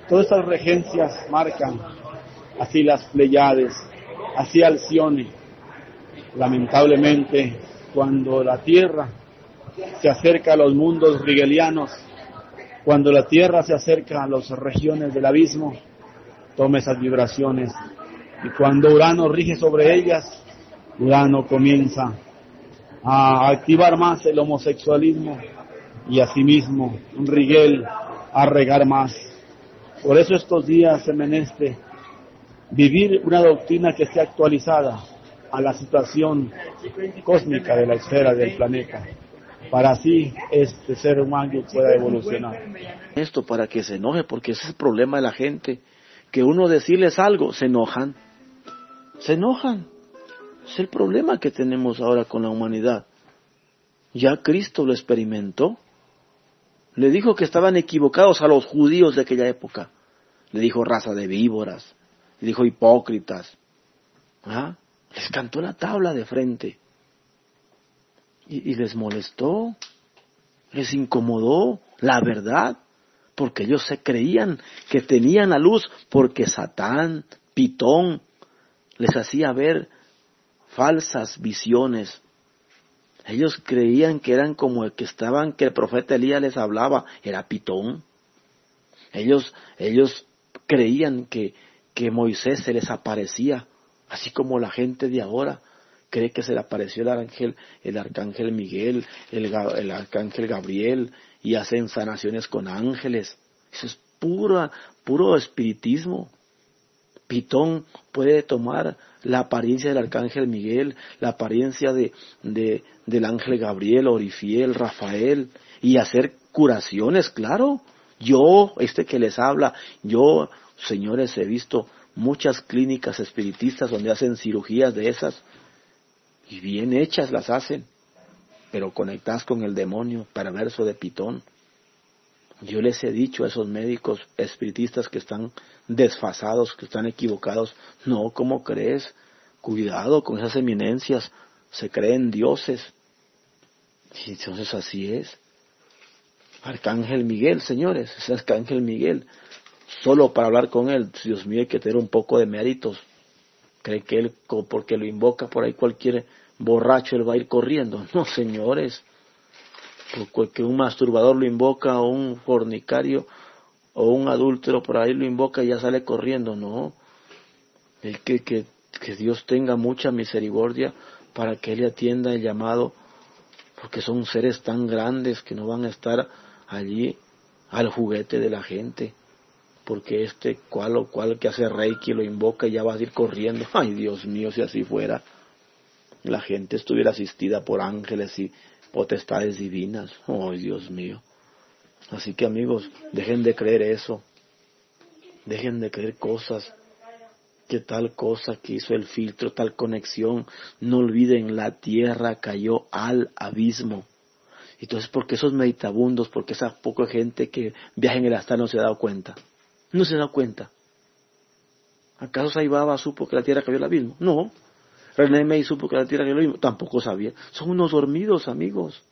Todas estas regencias marcan así las Pleiades, así Alcione. Lamentablemente, cuando la Tierra se acerca a los mundos rigelianos, cuando la Tierra se acerca a las regiones del abismo, toma esas vibraciones. Y cuando Urano rige sobre ellas, Urano comienza a activar más el homosexualismo y asimismo un Rigel a regar más. Por eso estos días se meneste vivir una doctrina que esté actualizada a la situación cósmica de la esfera del planeta, para así este ser humano pueda evolucionar. Esto para que se enoje, porque ese es el problema de la gente, que uno decirles algo, se enojan, se enojan. Es el problema que tenemos ahora con la humanidad. Ya Cristo lo experimentó. Le dijo que estaban equivocados a los judíos de aquella época. Le dijo raza de víboras, dijo hipócritas. ¿Ah? Les cantó la tabla de frente. Y, y les molestó, les incomodó la verdad, porque ellos se creían que tenían la luz, porque Satán, Pitón, les hacía ver falsas visiones. Ellos creían que eran como el que estaban, que el profeta Elías les hablaba, era Pitón. Ellos, ellos creían que, que Moisés se les aparecía, así como la gente de ahora cree que se le apareció el arcángel, el arcángel Miguel, el, el arcángel Gabriel, y hacen sanaciones con ángeles. Eso es pura, puro espiritismo. Pitón puede tomar la apariencia del arcángel Miguel, la apariencia de, de, del ángel Gabriel, Orifiel, Rafael, y hacer curaciones, claro. Yo, este que les habla, yo, señores, he visto muchas clínicas espiritistas donde hacen cirugías de esas, y bien hechas las hacen, pero conectadas con el demonio perverso de Pitón. Yo les he dicho a esos médicos espiritistas que están desfasados, que están equivocados, no, ¿cómo crees? Cuidado con esas eminencias, se creen dioses. Y entonces así es. Arcángel Miguel, señores, es Arcángel Miguel. Solo para hablar con él, Dios mío, hay que tener un poco de méritos. Cree que él, porque lo invoca por ahí cualquier borracho, él va a ir corriendo. No, señores porque un masturbador lo invoca o un fornicario o un adúltero por ahí lo invoca y ya sale corriendo, no. El que, que, que Dios tenga mucha misericordia para que Él atienda el llamado, porque son seres tan grandes que no van a estar allí al juguete de la gente, porque este cual o cual que hace reiki lo invoca y ya va a ir corriendo. <laughs> Ay, Dios mío, si así fuera, la gente estuviera asistida por ángeles y potestades divinas. Oh, Dios mío. Así que amigos, dejen de creer eso. Dejen de creer cosas. Que tal cosa que hizo el filtro, tal conexión. No olviden, la tierra cayó al abismo. Entonces, porque esos meditabundos, porque esa poca gente que viaja en el astral no se ha dado cuenta. No se ha dado cuenta. ¿Acaso Saibaba supo que la tierra cayó al abismo? No. René May supo que la tierra lo tampoco sabía. Son unos dormidos, amigos.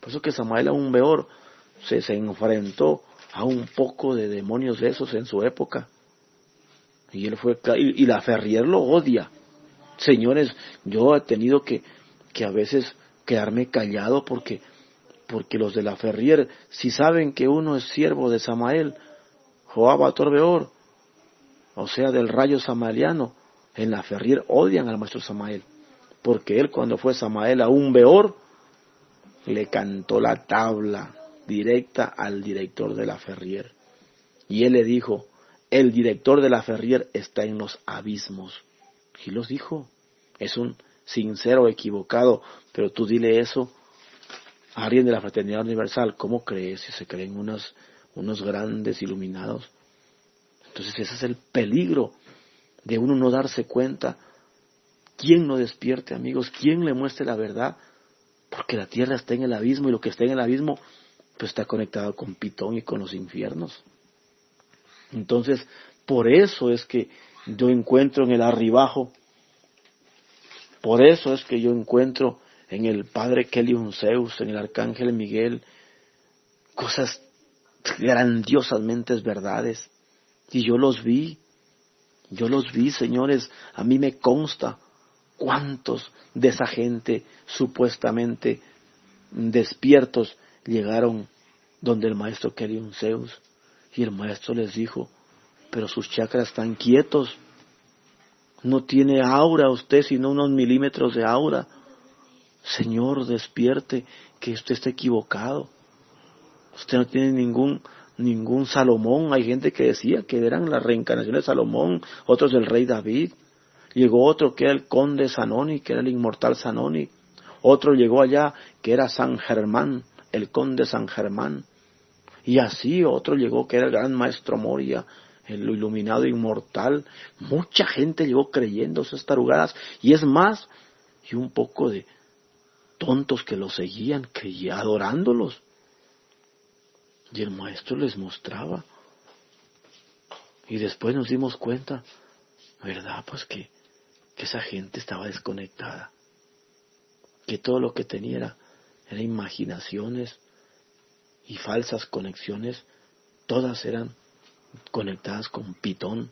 Por eso que Samael un Beor se, se enfrentó a un poco de demonios de esos en su época. Y él fue, y, la Ferrier lo odia. Señores, yo he tenido que, que a veces quedarme callado porque, porque los de la Ferrier, si saben que uno es siervo de Samael, Joab Torbeor, o sea, del rayo samaliano, en la Ferrier odian al maestro Samael, porque él cuando fue Samael a un Beor, le cantó la tabla directa al director de la Ferrier. Y él le dijo, el director de la Ferrier está en los abismos. Y los dijo, es un sincero equivocado, pero tú dile eso a alguien de la Fraternidad Universal, ¿cómo crees si se creen unos, unos grandes iluminados? Entonces ese es el peligro de uno no darse cuenta. ¿Quién no despierte, amigos? ¿Quién le muestre la verdad? Porque la tierra está en el abismo y lo que está en el abismo pues está conectado con Pitón y con los infiernos. Entonces, por eso es que yo encuentro en el arribajo, por eso es que yo encuentro en el Padre Kelion Zeus, en el Arcángel Miguel, cosas grandiosamente verdades. Y yo los vi, yo los vi, señores, a mí me consta cuántos de esa gente supuestamente despiertos llegaron donde el maestro quería un Zeus. Y el maestro les dijo, pero sus chakras están quietos. No tiene aura usted, sino unos milímetros de aura. Señor, despierte, que usted está equivocado. Usted no tiene ningún ningún Salomón. Hay gente que decía que eran las reencarnaciones de Salomón, otros del rey David. Llegó otro que era el conde Sanoni, que era el inmortal Sanoni. Otro llegó allá que era San Germán, el conde San Germán. Y así otro llegó que era el gran maestro Moria, el iluminado inmortal. Mucha gente llegó creyendo esas tarugadas. Y es más, y un poco de tontos que lo seguían, que adorándolos. Y el maestro les mostraba. Y después nos dimos cuenta, ¿verdad? Pues que, que esa gente estaba desconectada, que todo lo que tenía era, era imaginaciones y falsas conexiones, todas eran conectadas con Pitón,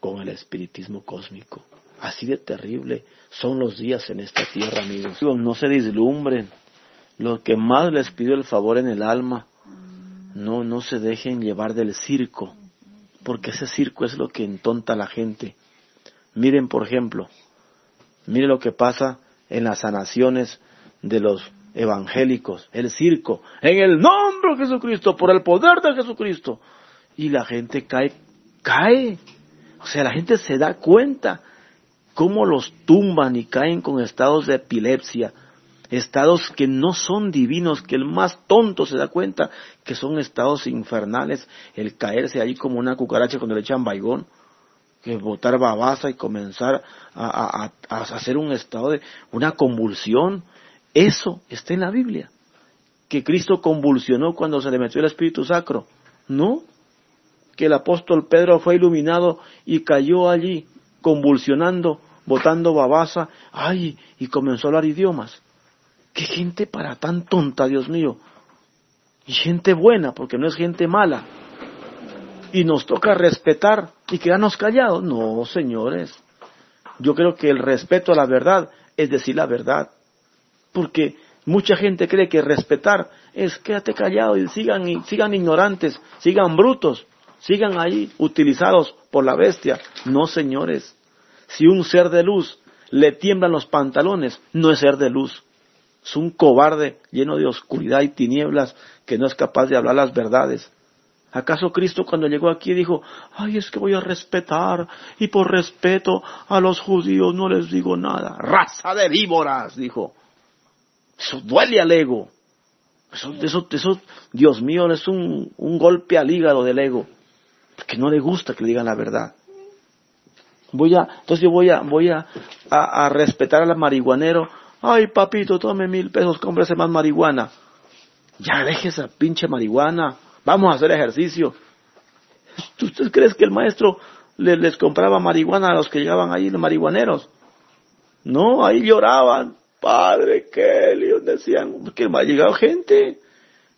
con el espiritismo cósmico. Así de terrible son los días en esta tierra, amigos. No se dislumbren. Lo que más les pido el favor en el alma, no, no se dejen llevar del circo, porque ese circo es lo que entonta a la gente. Miren, por ejemplo, miren lo que pasa en las sanaciones de los evangélicos, el circo, en el nombre de Jesucristo, por el poder de Jesucristo. Y la gente cae, cae. O sea, la gente se da cuenta cómo los tumban y caen con estados de epilepsia, estados que no son divinos, que el más tonto se da cuenta que son estados infernales, el caerse ahí como una cucaracha cuando le echan baigón, que botar babasa y comenzar a, a hacer un estado de una convulsión, eso está en la Biblia. Que Cristo convulsionó cuando se le metió el Espíritu Sacro. No. Que el apóstol Pedro fue iluminado y cayó allí convulsionando, botando babasa, ay, y comenzó a hablar idiomas. Qué gente para tan tonta, Dios mío. Y gente buena, porque no es gente mala. Y nos toca respetar y quedarnos callados. No, señores. Yo creo que el respeto a la verdad es decir la verdad. Porque mucha gente cree que respetar es quédate callado y sigan, sigan ignorantes, sigan brutos, sigan ahí utilizados por la bestia. No, señores. Si un ser de luz le tiemblan los pantalones, no es ser de luz. Es un cobarde lleno de oscuridad y tinieblas que no es capaz de hablar las verdades. ¿Acaso Cristo cuando llegó aquí dijo, ay, es que voy a respetar y por respeto a los judíos no les digo nada? Raza de víboras, dijo. Eso duele al ego. Eso, eso, eso Dios mío, es un, un golpe al hígado del ego. Porque no le gusta que le digan la verdad. Voy a, entonces yo voy a, voy a, a, respetar al marihuanero. Ay, papito, tome mil pesos, cómprese más marihuana. Ya deje esa pinche marihuana. Vamos a hacer ejercicio. ¿Usted cree que el maestro les compraba marihuana a los que llegaban ahí, los marihuaneros? No, ahí lloraban. Padre Kelly, decían que ha llegado gente,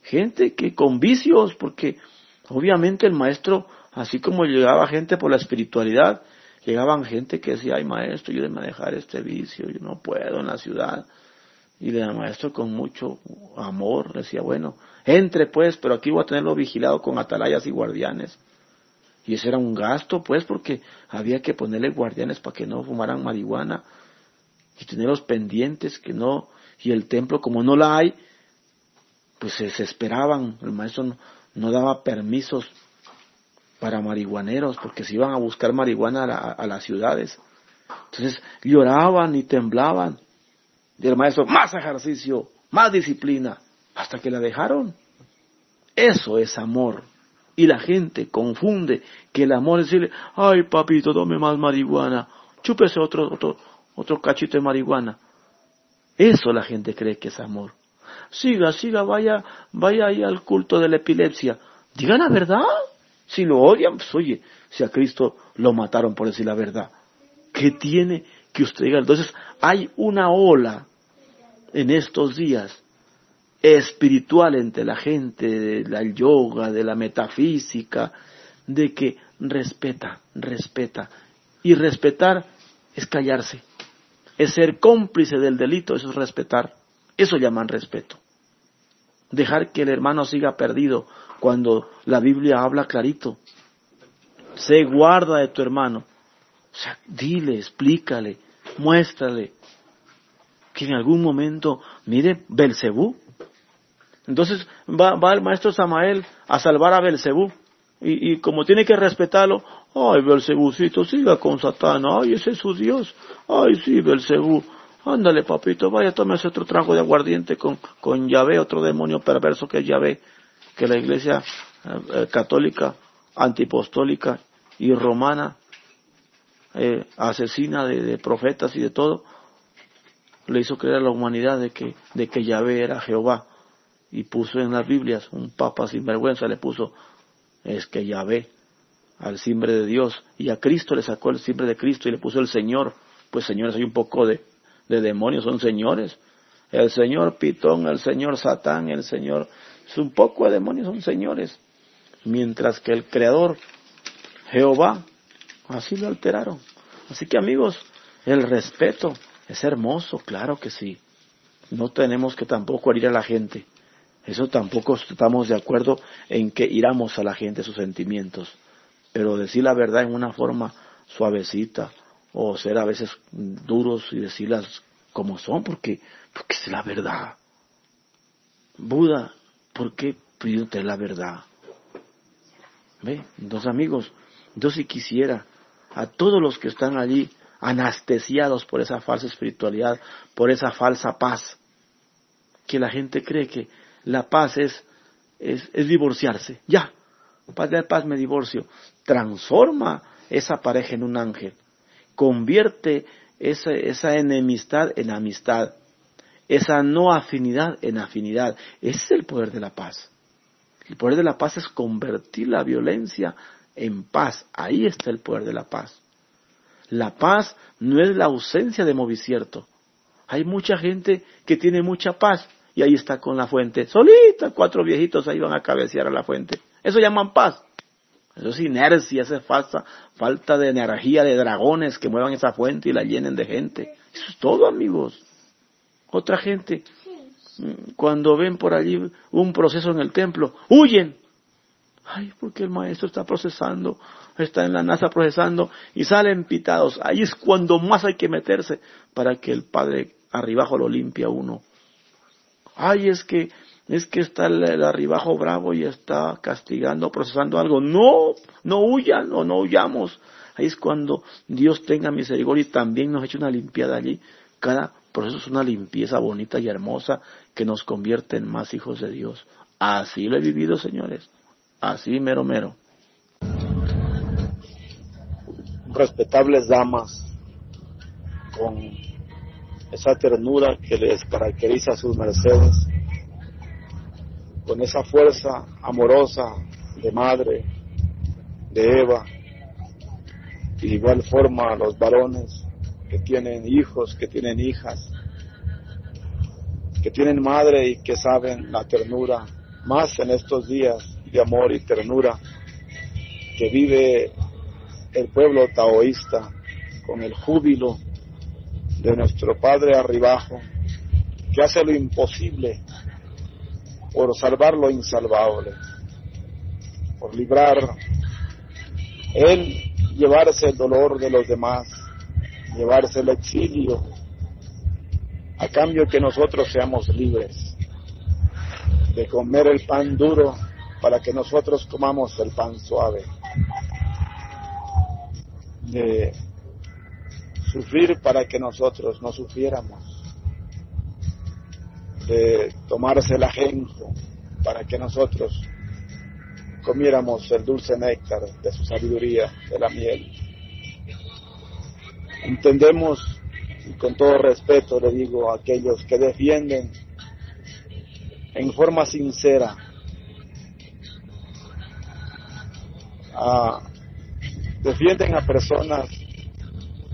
gente que con vicios, porque obviamente el maestro, así como llegaba gente por la espiritualidad, llegaban gente que decía, ay maestro, yo a dejar este vicio, yo no puedo en la ciudad. Y el maestro con mucho amor decía, bueno, entre pues, pero aquí voy a tenerlo vigilado con atalayas y guardianes. Y ese era un gasto, pues, porque había que ponerle guardianes para que no fumaran marihuana y tenerlos pendientes, que no, y el templo como no la hay, pues se, esperaban, el maestro no daba permisos para marihuaneros, porque se iban a buscar marihuana a, las ciudades. Entonces lloraban y temblaban. Y el maestro, más ejercicio, más disciplina, hasta que la dejaron. Eso es amor. Y la gente confunde que el amor es decirle, ay papito, tome más marihuana, chúpese otro, otro, otro cachito de marihuana. Eso la gente cree que es amor. Siga, siga, vaya, vaya ahí al culto de la epilepsia. Diga la verdad. Si lo odian, pues oye, si a Cristo lo mataron por decir la verdad, ¿qué tiene que usted diga? Entonces, hay una ola en estos días espiritual entre la gente del yoga, de la metafísica, de que respeta, respeta. Y respetar es callarse, es ser cómplice del delito, eso es respetar. Eso llaman respeto. Dejar que el hermano siga perdido cuando la Biblia habla clarito. Se guarda de tu hermano. O sea, dile, explícale, muéstrale que en algún momento, mire, Belcebú. Entonces va, va el maestro Samael a salvar a Belcebú. Y, como tiene que respetarlo, ay, Belcebucito, siga con Satán, ay, ese es su Dios, ay, sí, Belcebú, ándale, papito, vaya, tómese otro trago de aguardiente con, con Yahvé, otro demonio perverso que es Yahvé que la iglesia eh, eh, católica, antipostólica y romana, eh, asesina de, profetas y de todo, le hizo creer a la humanidad de que, de que Yahvé era Jehová. Y puso en las Biblias, un papa sin vergüenza le puso, es que Yahvé, al simbre de Dios, y a Cristo le sacó el simbre de Cristo y le puso el Señor, pues señores, hay un poco de, de demonios, son señores. El señor Pitón, el señor Satán, el señor, un poco de demonios, son señores. Mientras que el Creador, Jehová, así lo alteraron. Así que amigos, el respeto es hermoso, claro que sí. No tenemos que tampoco herir a la gente. Eso tampoco estamos de acuerdo en que iramos a la gente sus sentimientos. Pero decir la verdad en una forma suavecita o ser a veces duros y decirlas como son, porque, porque es la verdad. Buda, ¿por qué pidió la verdad? ¿Ve? Entonces amigos, yo si quisiera a todos los que están allí anestesiados por esa falsa espiritualidad, por esa falsa paz, que la gente cree que la paz es, es, divorciarse. Ya, paz de paz me divorcio. Transforma esa pareja en un ángel. Convierte esa, esa enemistad en amistad. Esa no afinidad en afinidad. Ese es el poder de la paz. El poder de la paz es convertir la violencia en paz. Ahí está el poder de la paz. La paz no es la ausencia de movicierto. Hay mucha gente que tiene mucha paz y ahí está con la fuente. Solita, cuatro viejitos ahí van a cabecear a la fuente. Eso llaman paz. Eso es inercia, esa es falta, falta de energía de dragones que muevan esa fuente y la llenen de gente. Eso es todo, amigos. Otra gente, mm, cuando ven por allí un proceso en el templo, huyen. Ay, porque el maestro está procesando, está en la NASA procesando y salen pitados. Ahí es cuando más hay que meterse para que el Padre arribajo lo limpie a uno ay, es que, es que está el, arribajo bravo y está castigando, procesando algo. No, no huyan o no huyamos. Ahí es cuando Dios tenga misericordia y también nos eche una limpiada allí. Cada proceso es una limpieza bonita y hermosa que nos convierte en más hijos de Dios. Así lo he vivido, señores. Así mero mero. Respetables damas, con esa ternura que les caracteriza a sus mercedes, con esa fuerza amorosa de madre, de Eva, y de igual forma los varones que tienen hijos, que tienen hijas, que tienen madre y que saben la ternura, más en estos días de amor y ternura que vive el pueblo taoísta con el júbilo de nuestro Padre arribajo, que hace lo imposible por salvar lo insalvable, por librar Él, llevarse el dolor de los demás, llevarse el exilio, a cambio que nosotros seamos libres de comer el pan duro para que nosotros comamos el pan suave, de sufrir para que nosotros no sufriéramos, de tomarse el ajenjo para que nosotros comiéramos el dulce néctar de su sabiduría, de la miel. Entendemos, y con todo respeto le digo a aquellos que defienden en forma sincera defienden a personas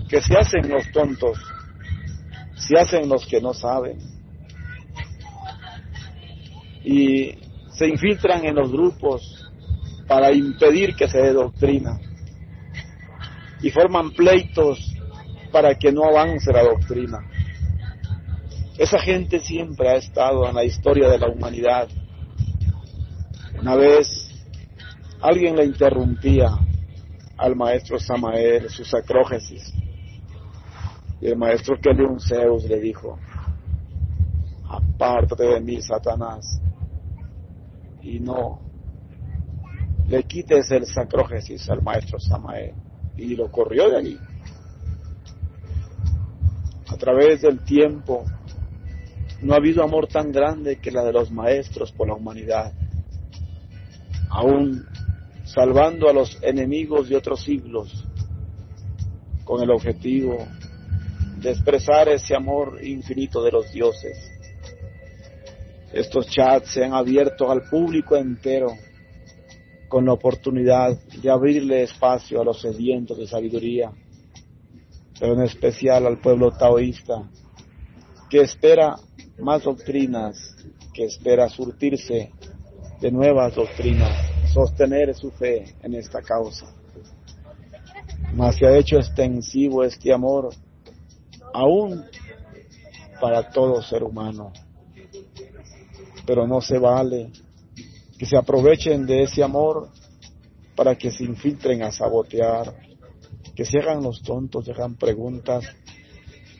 que se hacen los tontos, se hacen los que no saben y se infiltran en los grupos para impedir que se dé doctrina y forman pleitos para que no avance la doctrina. Esa gente siempre ha estado en la historia de la humanidad. Una vez alguien le interrumpía al maestro Samael su sacrógesis y el maestro un Zeus le dijo, apártate de mí, Satanás, y no le quites el sacrógesis al maestro Samael. Y lo corrió de allí. Través del tiempo, no ha habido amor tan grande que la de los maestros por la humanidad. Aún salvando a los enemigos de otros siglos, con el objetivo de expresar ese amor infinito de los dioses. Estos chats se han abierto al público entero con la oportunidad de abrirle espacio a los sedientos de sabiduría, pero en especial al pueblo taoísta, que espera más doctrinas, que espera surtirse de nuevas doctrinas, sostener su fe en esta causa. Mas se ha hecho extensivo este amor aún para todo ser humano. Pero no se vale que se aprovechen de ese amor para que se infiltren a sabotear, que se hagan los tontos, se hagan preguntas,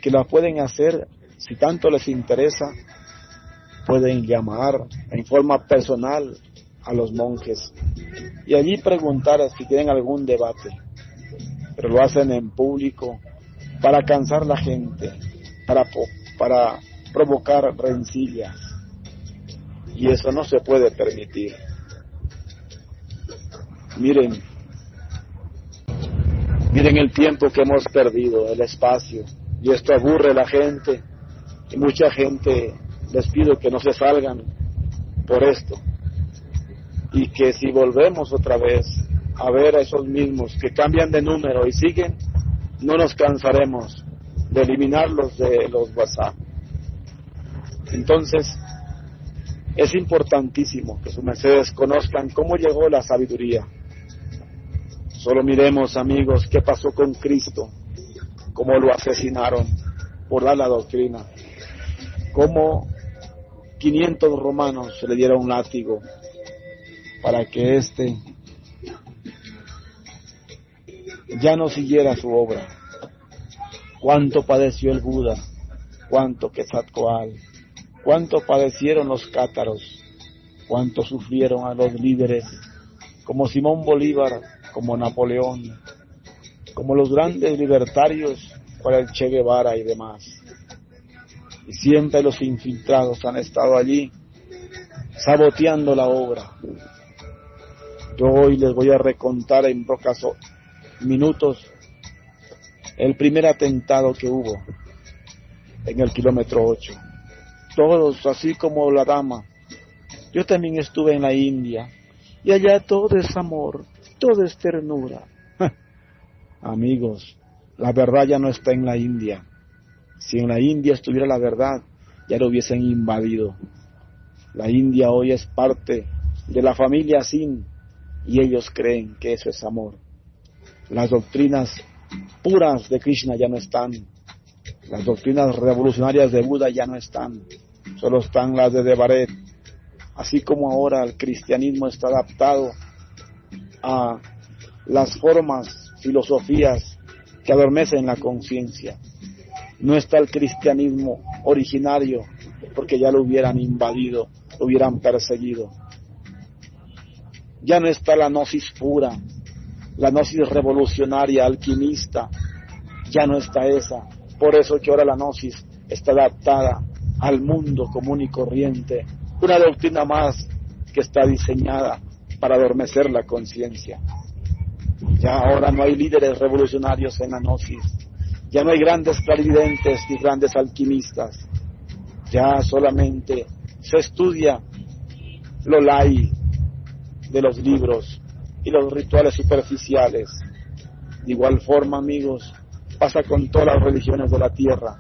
que las pueden hacer si tanto les interesa, pueden llamar en forma personal a los monjes y allí preguntar si tienen algún debate, pero lo hacen en público para cansar la gente, para, para provocar rencillas. Y eso no se puede permitir. Miren, miren el tiempo que hemos perdido, el espacio, y esto aburre a la gente, y mucha gente les pido que no se salgan por esto, y que si volvemos otra vez a ver a esos mismos que cambian de número y siguen, no nos cansaremos de eliminarlos de los WhatsApp. Entonces, es importantísimo que sus mercedes conozcan cómo llegó la sabiduría. Solo miremos, amigos, qué pasó con Cristo, cómo lo asesinaron por dar la doctrina, cómo 500 romanos se le dieron un látigo para que éste ya no siguiera su obra. Cuánto padeció el Buda, cuánto Quetzalcoatl, cuánto padecieron los cátaros, cuánto sufrieron a los líderes como Simón Bolívar, como Napoleón, como los grandes libertarios para el Che Guevara y demás. Y siempre los infiltrados han estado allí saboteando la obra. Yo hoy les voy a recontar en pocas minutos el primer atentado que hubo en el kilómetro 8. Todos, así como la dama. Yo también estuve en la India y allá todo es amor, todo es ternura. <laughs> Amigos, la verdad ya no está en la India. Si en la India estuviera la verdad, ya lo hubiesen invadido. La India hoy es parte de la familia Sin y ellos creen que eso es amor. Las doctrinas puras de Krishna ya no están. Las doctrinas revolucionarias de Buda ya no están. Solo están las de Devaret. Así como ahora el cristianismo está adaptado a las formas, filosofías que adormecen la conciencia. No está el cristianismo originario porque ya lo hubieran invadido, lo hubieran perseguido. Ya no está la gnosis pura, la gnosis revolucionaria, alquimista, ya no está esa. Por eso que ahora la gnosis está adaptada al mundo común y corriente, una doctrina más que está diseñada para adormecer la conciencia. Ya ahora no hay líderes revolucionarios en la gnosis, ya no hay grandes clarividentes ni grandes alquimistas, ya solamente se estudia lo lai de los libros y los rituales superficiales. De igual forma, amigos, pasa con todas las religiones de la tierra.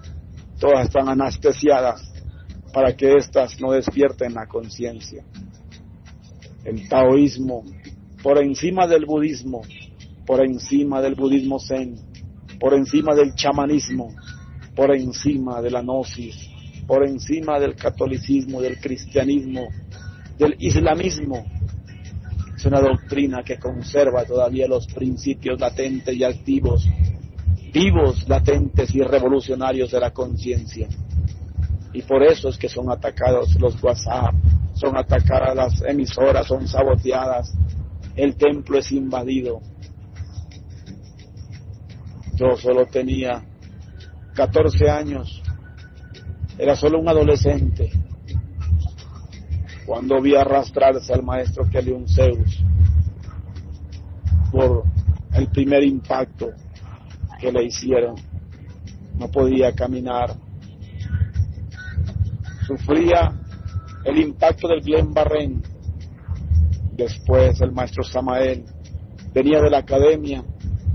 Todas están anestesiadas para que éstas no despierten la conciencia. El taoísmo, por encima del budismo, por encima del budismo zen, por encima del chamanismo, por encima de la gnosis, por encima del catolicismo, del cristianismo, del islamismo, es una doctrina que conserva todavía los principios latentes y activos, vivos, latentes y revolucionarios de la conciencia. Y por eso es que son atacados los WhatsApp, son atacadas las emisoras, son saboteadas, el templo es invadido. Yo solo tenía 14 años, era solo un adolescente cuando vi arrastrarse al maestro Kelion Zeus por el primer impacto que le hicieron. No podía caminar. Sufría el impacto del Glen Barren. Después el maestro Samael venía de la academia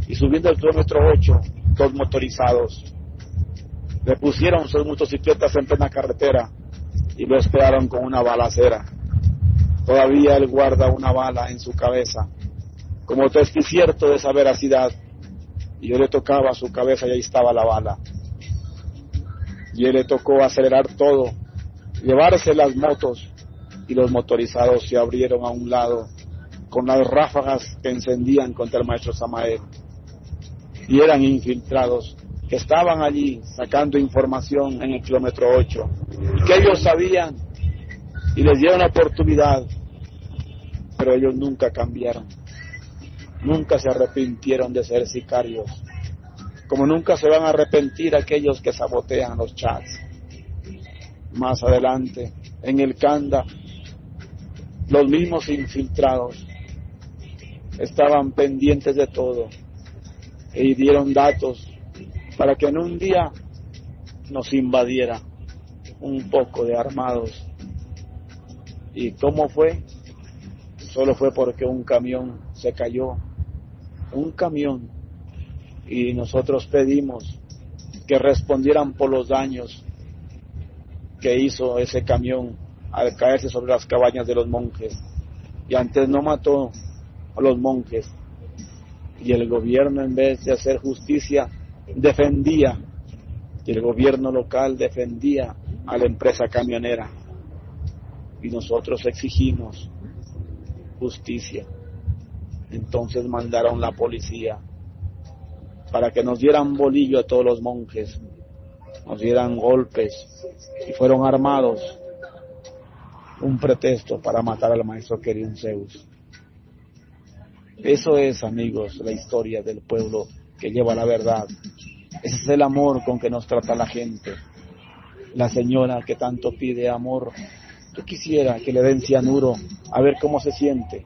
y subiendo al kilómetro 8 dos motorizados. Le pusieron sus motocicletas en plena carretera y lo esperaron con una balacera. Todavía él guarda una bala en su cabeza, como cierto de esa veracidad. Y yo le tocaba su cabeza y ahí estaba la bala. Y él le tocó acelerar todo, llevarse las motos y los motorizados se abrieron a un lado con las ráfagas que encendían contra el maestro Samael. Y eran infiltrados que estaban allí sacando información en el kilómetro 8 y que ellos sabían y les dieron la oportunidad, pero ellos nunca cambiaron, nunca se arrepintieron de ser sicarios, como nunca se van a arrepentir aquellos que sabotean los chats. Más adelante, en el Kanda, los mismos infiltrados estaban pendientes de todo y dieron datos para que en un día nos invadiera un poco de armados. ¿Y cómo fue? Solo fue porque un camión se cayó, un camión, y nosotros pedimos que respondieran por los daños que hizo ese camión al caerse sobre las cabañas de los monjes. Y antes no mató a los monjes. Y el gobierno en vez de hacer justicia defendía, y el gobierno local defendía a la empresa camionera. Y nosotros exigimos justicia. Entonces mandaron la policía para que nos dieran bolillo a todos los monjes, nos dieran golpes y fueron armados un pretexto para matar al maestro querido Zeus. Eso es, amigos, la historia del pueblo que lleva la verdad. Ese es el amor con que nos trata la gente. La señora que tanto pide amor. Yo quisiera que le den cianuro a ver cómo se siente.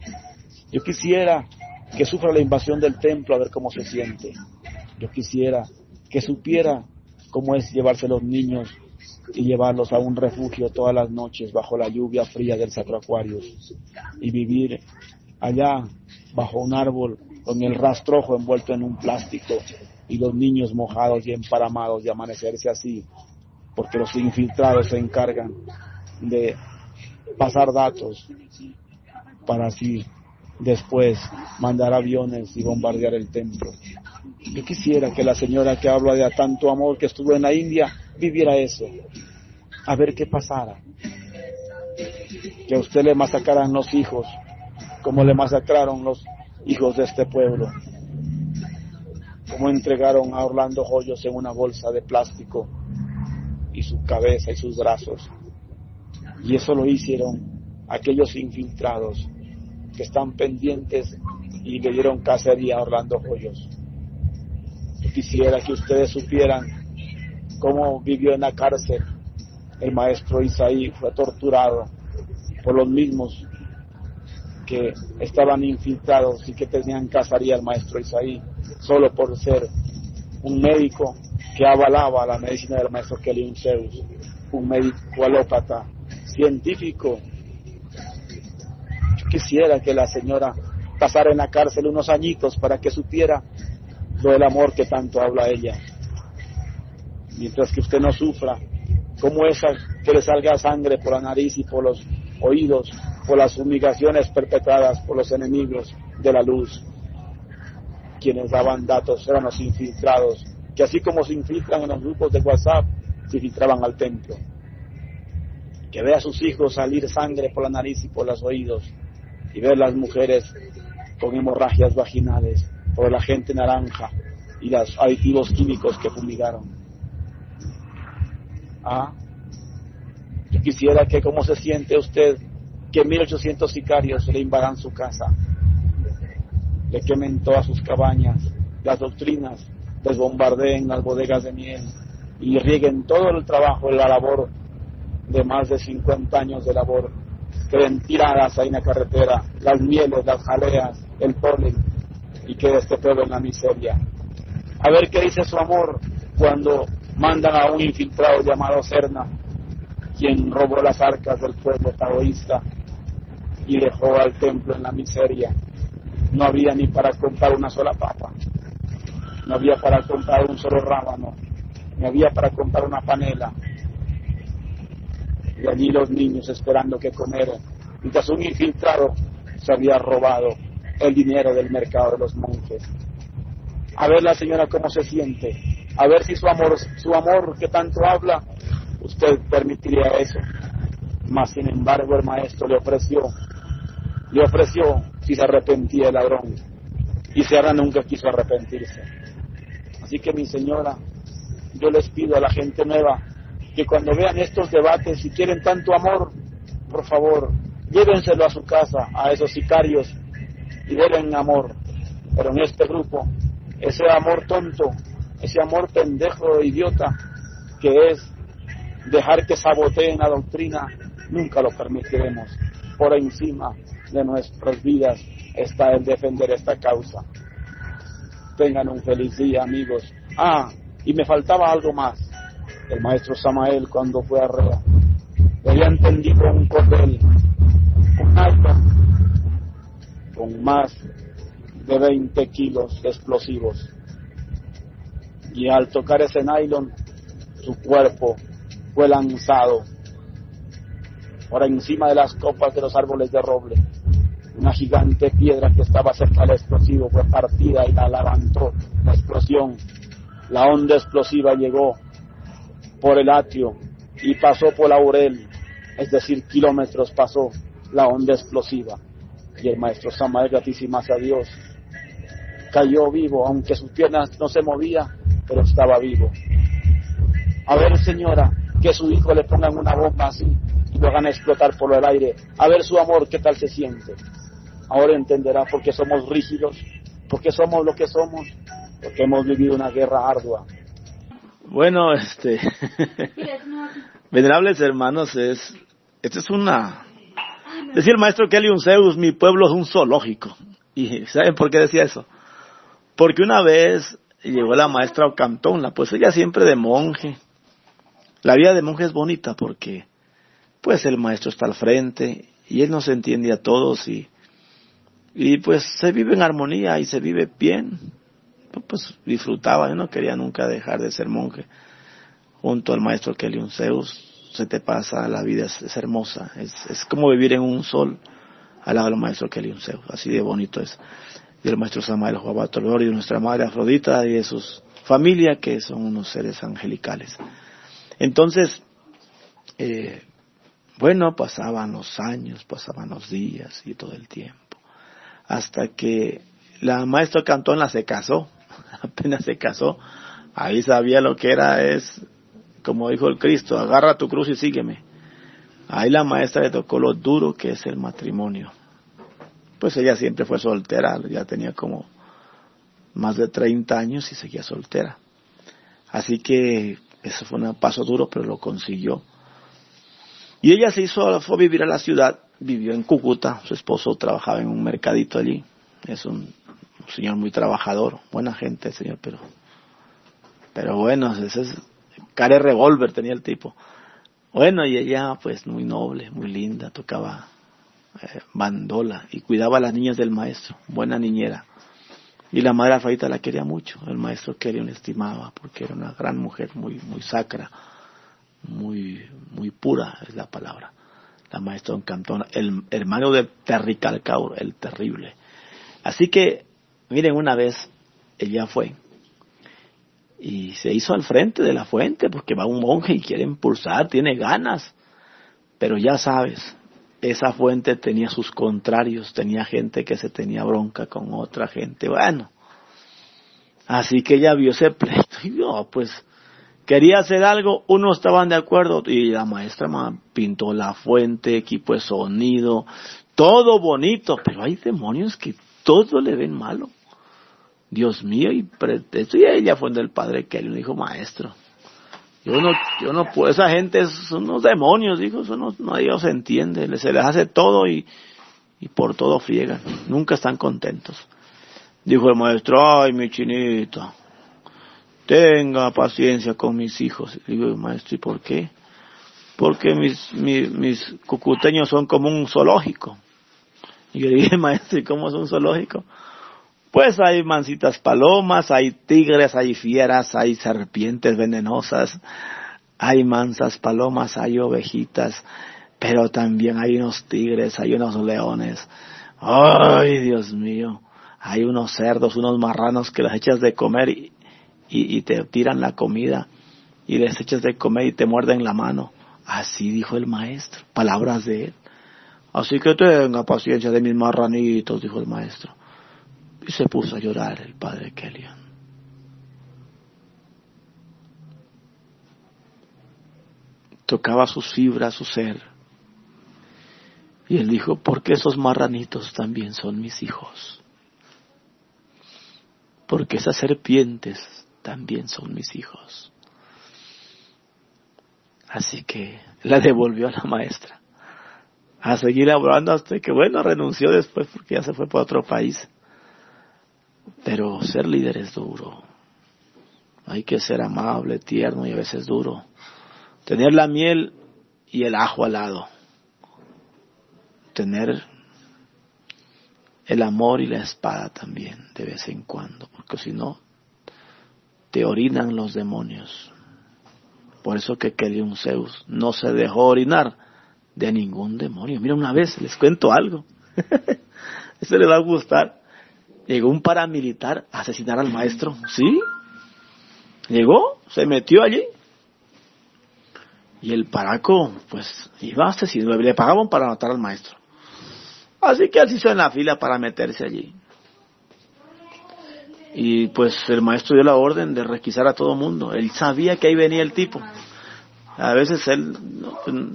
Yo quisiera que sufra la invasión del templo a ver cómo se siente. Yo quisiera que supiera cómo es llevarse los niños y llevarlos a un refugio todas las noches bajo la lluvia fría del Sacro Aquarius y vivir allá bajo un árbol con el rastrojo envuelto en un plástico y los niños mojados y emparamados de amanecerse así, porque los infiltrados se encargan de pasar datos para así después mandar aviones y bombardear el templo. Yo quisiera que la señora que habla de tanto amor que estuvo en la India viviera eso, a ver qué pasara. Que a usted le masacraran los hijos, como le masacraron los hijos de este pueblo. Como entregaron a Orlando Joyos en una bolsa de plástico y su cabeza y sus brazos. Y eso lo hicieron aquellos infiltrados que están pendientes y le dieron cacería a Orlando Joyos. Yo quisiera que ustedes supieran cómo vivió en la cárcel el maestro Isaí, fue torturado por los mismos que estaban infiltrados y que tenían cazaría al maestro Isaí, solo por ser un médico que avalaba la medicina del maestro Kelly Zeus, un médico alópata, científico. Quisiera que la señora pasara en la cárcel unos añitos para que supiera lo del amor que tanto habla ella. Mientras que usted no sufra, como esa que le salga sangre por la nariz y por los oídos por las humillaciones perpetradas por los enemigos de la luz. Quienes daban datos eran los infiltrados, que así como se infiltran en los grupos de WhatsApp, se infiltraban al templo. Que vea a sus hijos salir sangre por la nariz y por los oídos, y ver las mujeres con hemorragias vaginales por la gente naranja y los aditivos químicos que fumigaron. Ah, yo quisiera que cómo se siente usted que 1800 sicarios le invadan su casa, le quemen todas sus cabañas, las doctrinas, les bombardeen las bodegas de miel y rieguen todo el trabajo, la labor de más de 50 años de labor, queden tiradas ahí en la carretera, las mieles, las jaleas, el polen, y quede este pueblo en la miseria. A ver qué dice su amor cuando mandan a un infiltrado llamado Serna, quien robó las arcas del pueblo taoísta y dejó al templo en la miseria. No había ni para comprar una sola papa. no había para comprar un solo rábano, no había para comprar una panela. Y allí los niños esperando que comer, mientras un infiltrado se había robado el dinero del mercado de los monjes. A ver la señora cómo se siente, a ver si su amor, su amor que tanto habla, usted permitiría eso. Mas sin embargo el maestro le ofreció, le ofreció si se arrepentía el ladrón. Y Serra nunca quiso arrepentirse. Así que mi señora, yo les pido a la gente nueva que cuando vean estos debates, si quieren tanto amor, por favor, llévenselo a su casa, a esos sicarios, y denle amor. Pero en este grupo, ese amor tonto, ese amor pendejo e idiota, que es dejar que saboteen la doctrina, nunca lo permitiremos. Por encima de nuestras vidas está el defender esta causa. Tengan un feliz día, amigos. Ah, y me faltaba algo más. El maestro Samael, cuando fue a Rea, había entendido un cordel, un alto, con más de 20 kilos de explosivos. Y al tocar ese nylon, su cuerpo fue lanzado por encima de las copas de los árboles de roble. Una gigante piedra que estaba cerca del explosivo fue partida y la levantó la explosión. La onda explosiva llegó por el atrio y pasó por Laurel, es decir, kilómetros pasó la onda explosiva. Y el maestro Samael, gratísimas a Dios, cayó vivo, aunque sus piernas no se movía, pero estaba vivo. A ver, señora, que su hijo le pongan una bomba así y lo hagan explotar por el aire. A ver su amor, qué tal se siente. Ahora entenderá por qué somos rígidos, por qué somos lo que somos, porque hemos vivido una guerra ardua. Bueno, <laughs> este, <laughs> venerables hermanos, es, esta es una, decía el maestro Kelly Zeus, mi pueblo es un zoológico. ¿Y saben por qué decía eso? Porque una vez llegó la maestra Ocantón, la pues ella siempre de monje. La vida de monje es bonita porque, pues el maestro está al frente y él nos entiende a todos y y pues se vive en armonía y se vive bien. Pues disfrutaba, yo no quería nunca dejar de ser monje. Junto al maestro Kelly Zeus, se te pasa, la vida es, hermosa, es, es, como vivir en un sol al lado del maestro Kelly Zeus, así de bonito es. Y el maestro Samuel Juabato y nuestra madre Afrodita y de sus familia que son unos seres angelicales. Entonces, eh, bueno, pasaban los años, pasaban los días y todo el tiempo hasta que la maestra Cantona se casó, <laughs> apenas se casó, ahí sabía lo que era, es, como dijo el Cristo, agarra tu cruz y sígueme. Ahí la maestra le tocó lo duro que es el matrimonio. Pues ella siempre fue soltera, ya tenía como más de 30 años y seguía soltera. Así que eso fue un paso duro, pero lo consiguió. Y ella se hizo, fue a vivir a la ciudad vivió en Cúcuta, su esposo trabajaba en un mercadito allí, es un, señor muy trabajador, buena gente señor, pero, pero bueno, ese es, care revólver tenía el tipo. Bueno, y ella pues muy noble, muy linda, tocaba eh, bandola y cuidaba a las niñas del maestro, buena niñera. Y la madre Afrodita la quería mucho, el maestro quería una estimaba porque era una gran mujer, muy, muy sacra, muy, muy pura es la palabra la maestra Don el hermano de Terricalcaur, el terrible. Así que, miren, una vez ella fue y se hizo al frente de la fuente porque va un monje y quiere impulsar, tiene ganas. Pero ya sabes, esa fuente tenía sus contrarios, tenía gente que se tenía bronca con otra gente. Bueno, así que ella vio ese pleito y yo, pues, quería hacer algo, unos estaban de acuerdo y la maestra pintó la fuente, equipo de sonido, todo bonito, pero hay demonios que todo le ven malo. Dios mío, y, y ella fue del padre que le dijo, maestro, yo no, yo no puedo, esa gente son unos demonios, dijo, eso no, no se entiende, se les hace todo y, y por todo friegan, nunca están contentos. Dijo el maestro, ay mi chinito, tenga paciencia con mis hijos. digo, maestro, ¿y por qué? Porque mis, mis, mis cucuteños son como un zoológico. Y yo dije, <laughs> maestro, ¿y cómo es un zoológico? Pues hay mansitas palomas, hay tigres, hay fieras, hay serpientes venenosas, hay mansas palomas, hay ovejitas, pero también hay unos tigres, hay unos leones. Ay, Dios mío, hay unos cerdos, unos marranos que las echas de comer y, y, te tiran la comida y les echas de comer y te muerden la mano. Así dijo el maestro, palabras de él. Así que tenga paciencia de mis marranitos, dijo el maestro. Y se puso a llorar el padre Kellyan. Tocaba sus fibras, su ser. Y él dijo, porque esos marranitos también son mis hijos. Porque esas serpientes también son mis hijos. Así que la devolvió a la maestra. A seguir laborando hasta que, bueno, renunció después porque ya se fue para otro país. Pero ser líder es duro. Hay que ser amable, tierno y a veces duro. Tener la miel y el ajo al lado. Tener el amor y la espada también de vez en cuando, porque si no, te orinan los demonios. Por eso que un Zeus no se dejó orinar de ningún demonio. Mira, una vez les cuento algo. <laughs> Eso le va a gustar. Llegó un paramilitar a asesinar al maestro. ¿Sí? Llegó, se metió allí. Y el paraco, pues, iba a asesinar. Le pagaban para matar al maestro. Así que él se hizo en la fila para meterse allí. Y pues el maestro dio la orden de requisar a todo mundo. Él sabía que ahí venía el tipo. A veces él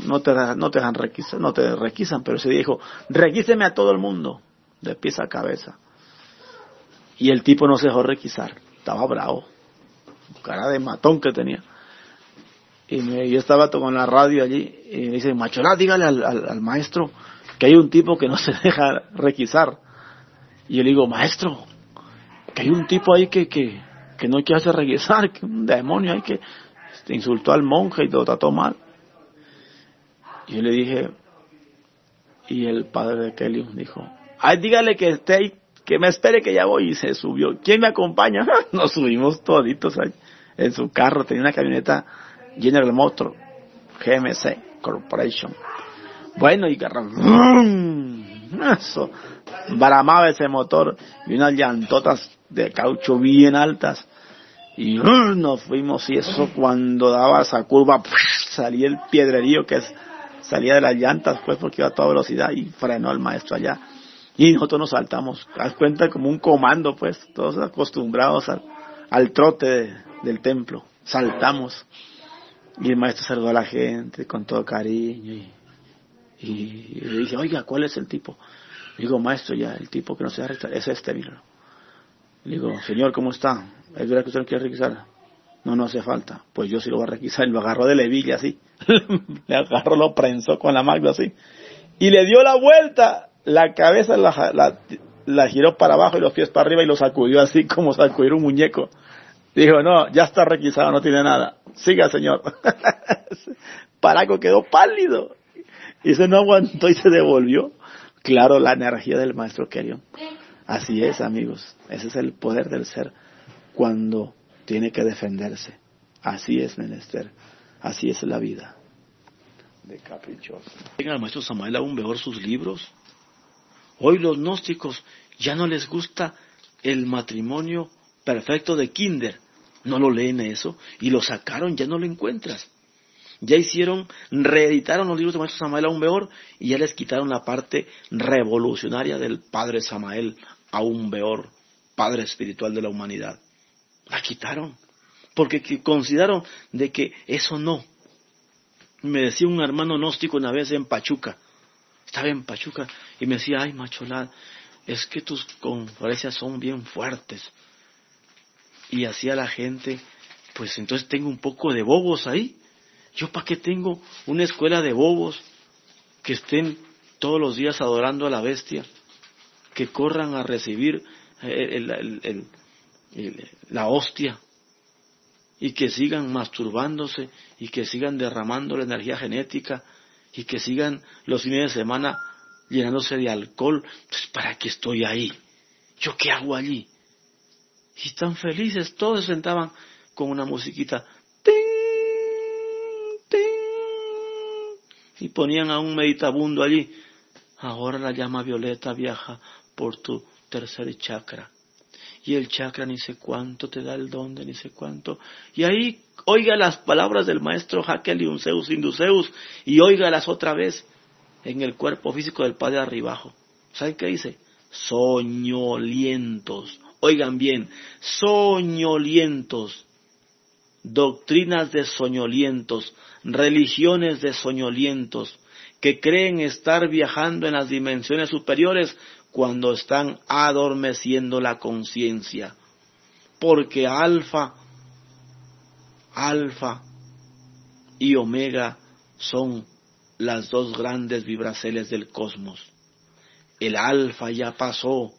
no, te, no te dejan requisar, no te requisan, pero se dijo, requíseme a todo el mundo, de pies a cabeza. Y el tipo no se dejó requisar, estaba bravo, cara de matón que tenía. Y me, yo estaba con la radio allí y me dice, Macholá, dígale al, al, maestro que hay un tipo que no se <laughs> deja requisar. Y yo le digo, maestro, que hay un tipo ahí que, que, que no quiere hacer requisar, que un demonio ahí que este, insultó al monje y lo trató mal. Y yo le dije, y el padre de Kelly dijo, ay, dígale que esté ahí que me espere que ya voy y se subió. ¿Quién me acompaña? <laughs> Nos subimos toditos ahí en su carro, tenía una camioneta General Motors, GMC Corporation. Bueno, y eso, baramaba ese motor y unas llantotas de caucho bien altas. Y nos fuimos y eso cuando daba esa curva salía el piedrerío que salía de las llantas pues porque iba a toda velocidad y frenó al maestro allá y nosotros nos saltamos, haz cuenta como un comando, pues, todos acostumbrados al, trote del templo, saltamos. Y el maestro saludó a la gente con todo cariño y, y, le dije, oiga, ¿cuál es el tipo? Le digo, maestro, ya, el tipo que no se da es este, mira. Le digo, señor, ¿cómo está? ¿Es verdad que usted no quiere requisar? No, no hace falta. Pues yo sí lo voy a requisar. Y lo agarró de levilla así. <laughs> le agarró, lo prensó con la magna así. Y le dio la vuelta la cabeza la, la, giró para abajo y los pies para arriba y lo sacudió así como sacudir un muñeco. Dijo, no, ya está requisado, no tiene nada. Siga, señor. <laughs> Paraco quedó pálido. Y se no aguantó y se devolvió. Claro, la energía del maestro querido. Así es, amigos. Ese es el poder del ser cuando tiene que defenderse. Así es, menester. Así es la vida. De caprichoso. El maestro aún mejor sus libros Hoy los gnósticos ya no les gusta el matrimonio perfecto de Kinder. No lo leen eso y lo sacaron, ya no lo encuentras. Ya hicieron, reeditaron los libros de Maestro Samael aún Beor y ya les quitaron la parte revolucionaria del Padre Samael aún Beor, Padre espiritual de la humanidad. La quitaron porque consideraron de que eso no. Me decía un hermano gnóstico una vez en Pachuca, estaba en Pachuca y me decía, ay, macholad, es que tus conferencias son bien fuertes. Y hacía la gente, pues entonces tengo un poco de bobos ahí. ¿Yo para qué tengo una escuela de bobos que estén todos los días adorando a la bestia? Que corran a recibir eh, la hostia y que sigan masturbándose y que sigan derramando la energía genética y que sigan los fines de semana llenándose de alcohol. Entonces, ¿para qué estoy ahí? ¿Yo qué hago allí? Y tan felices, todos se sentaban con una musiquita. Y ponían a un meditabundo allí. Ahora la llama violeta viaja por tu tercer chakra. Y el chakra ni sé cuánto te da el don de ni sé cuánto. Y ahí oiga las palabras del maestro Hakel y Unseus Induceus y oígalas otra vez en el cuerpo físico del Padre arribajo. ¿Saben qué dice? Soñolientos. Oigan bien, soñolientos. Doctrinas de soñolientos, religiones de soñolientos, que creen estar viajando en las dimensiones superiores cuando están adormeciendo la conciencia. Porque alfa, alfa y omega son las dos grandes vibraceles del cosmos. El alfa ya pasó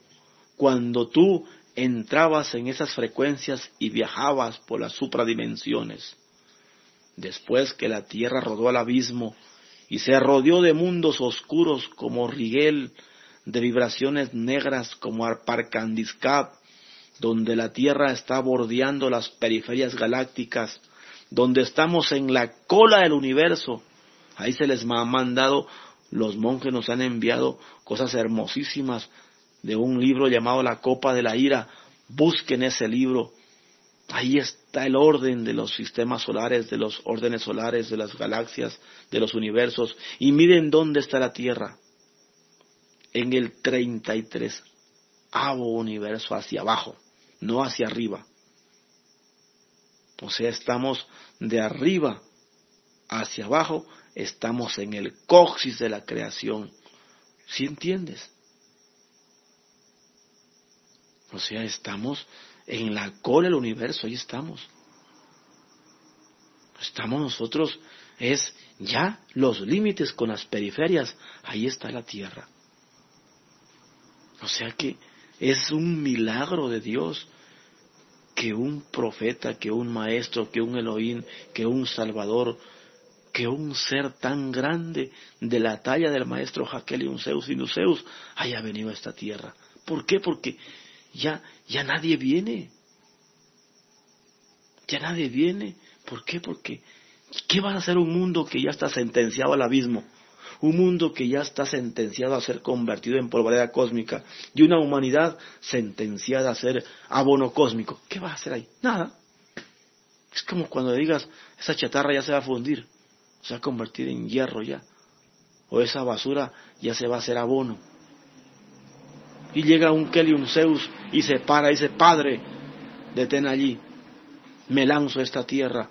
cuando tú entrabas en esas frecuencias y viajabas por las supradimensiones. Después que la Tierra rodó al abismo y se rodeó de mundos oscuros como Rigel, de vibraciones negras como Arparcandiscap, donde la Tierra está bordeando las periferias galácticas, donde estamos en la cola del universo, Ahí se les ha mandado, los monjes nos han enviado cosas hermosísimas de un libro llamado La Copa de la Ira. Busquen ese libro. Ahí está el orden de los sistemas solares, de los órdenes solares, de las galaxias, de los universos. Y miren dónde está la Tierra. En el 33 avo universo hacia abajo, no hacia arriba. O sea, estamos de arriba hacia abajo estamos en el coxis de la creación. ¿Sí entiendes? O sea, estamos en la cola del universo, ahí estamos. Estamos nosotros, es ya los límites con las periferias, ahí está la tierra. O sea que es un milagro de Dios que un profeta, que un maestro, que un Elohim, que un Salvador que un ser tan grande de la talla del maestro Jaquel y Zeus y Nuseus haya venido a esta tierra. ¿Por qué? Porque ya, ya nadie viene. Ya nadie viene. ¿Por qué? Porque ¿qué va a hacer un mundo que ya está sentenciado al abismo? Un mundo que ya está sentenciado a ser convertido en polvareda cósmica y una humanidad sentenciada a ser abono cósmico. ¿Qué va a hacer ahí? Nada. Es como cuando digas, esa chatarra ya se va a fundir se va a convertir en hierro ya. O esa basura ya se va a hacer abono. Y llega un Kelly, un Zeus, y se para y dice, Padre, detén allí, me lanzo a esta tierra.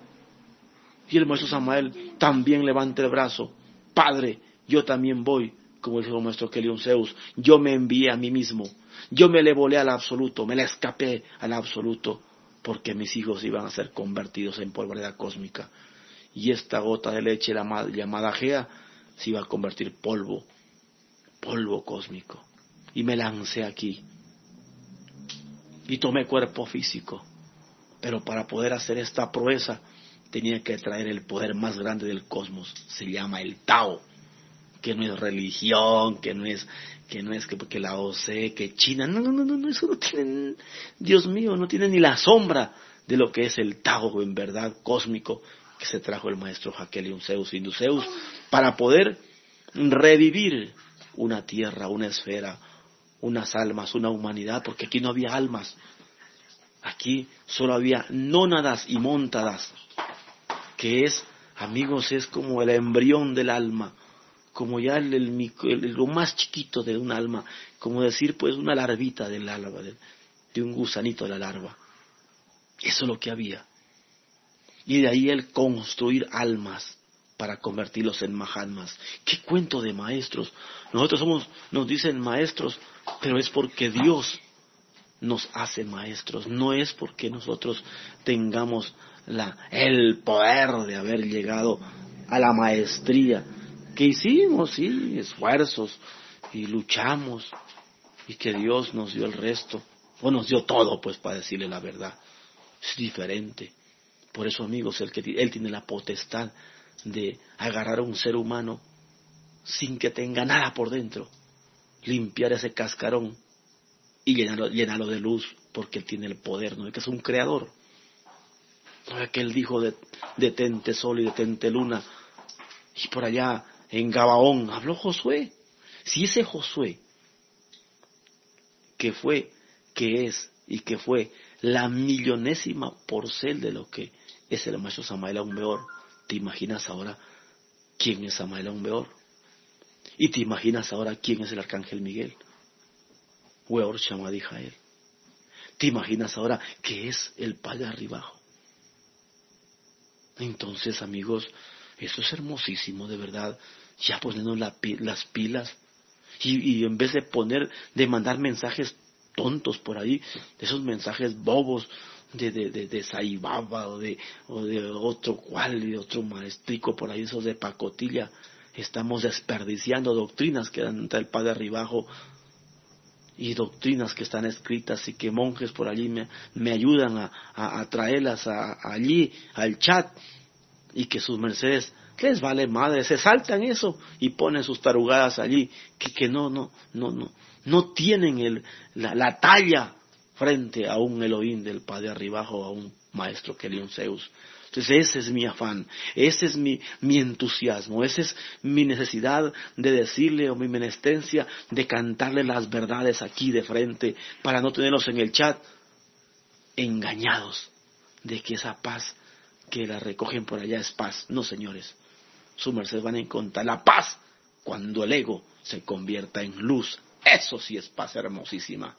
Y el maestro Samael también levanta el brazo, Padre, yo también voy, como dijo Kelly, un Zeus, yo me envié a mí mismo, yo me le volé al absoluto, me le escapé al absoluto, porque mis hijos iban a ser convertidos en polvareda cósmica y esta gota de leche llamada Gea se iba a convertir polvo, polvo cósmico. Y me lancé aquí. Y tomé cuerpo físico. Pero para poder hacer esta proeza tenía que traer el poder más grande del cosmos. Se llama el Tao. Que no es religión, que no es que no es que porque la OC, que China, no, no, no, no, eso no tiene, Dios mío, no tiene ni la sombra de lo que es el Tao en verdad cósmico que se trajo el maestro Jaquelium Zeus Induceus para poder revivir una tierra, una esfera, unas almas, una humanidad, porque aquí no había almas. Aquí solo había nónadas y montadas, que es, amigos, es como el embrión del alma, como ya el, lo más chiquito de un alma, como decir, pues, una larvita del alma, de un gusanito de la larva. Eso es lo que había y de ahí el construir almas para convertirlos en mahatmas. ¿Qué cuento de maestros? Nosotros somos, nos dicen maestros, pero es porque Dios nos hace maestros, no es porque nosotros tengamos la, el poder de haber llegado a la maestría, que hicimos, sí, esfuerzos y luchamos y que Dios nos dio el resto, o nos dio todo, pues para decirle la verdad. Es diferente. Por eso, amigos, el que, Él tiene la potestad de agarrar a un ser humano sin que tenga nada por dentro, limpiar ese cascarón y llenarlo, llenarlo de luz porque Él tiene el poder, ¿no? Que es un creador. ¿No que Él dijo, de, detente sol y detente luna? Y por allá, en Gabaón, habló Josué. Si ese Josué, que fue, que es y que fue la millonésima porcel de lo que es el maestro Samael Beor, ¿te imaginas ahora quién es Samael Beor? Y te imaginas ahora quién es el arcángel Miguel. Weor él. ¿Te imaginas ahora qué es el Padre arribajo? Entonces, amigos, eso es hermosísimo, de verdad. Ya poniendo las pilas. Y, en vez de poner, de mandar mensajes tontos por ahí, esos mensajes bobos de, de, de, de o de, o de otro cual, y otro maestrico por ahí, esos de pacotilla, estamos desperdiciando doctrinas que dan el Padre arribajo y doctrinas que están escritas y que monjes por allí me, me ayudan a, a, traerlas allí al chat y que sus mercedes les vale madre, se saltan eso y ponen sus tarugadas allí que, que no, no, no, no, no tienen el, la, la talla frente a un Elohim del Padre arribajo, a un maestro que un Zeus. Entonces ese es mi afán, ese es mi, mi entusiasmo, esa es mi necesidad de decirle o mi menestencia de cantarle las verdades aquí de frente para no tenerlos en el chat engañados de que esa paz que la recogen por allá es paz. No, señores, su merced van a encontrar la paz cuando el ego se convierta en luz. Eso sí es paz hermosísima.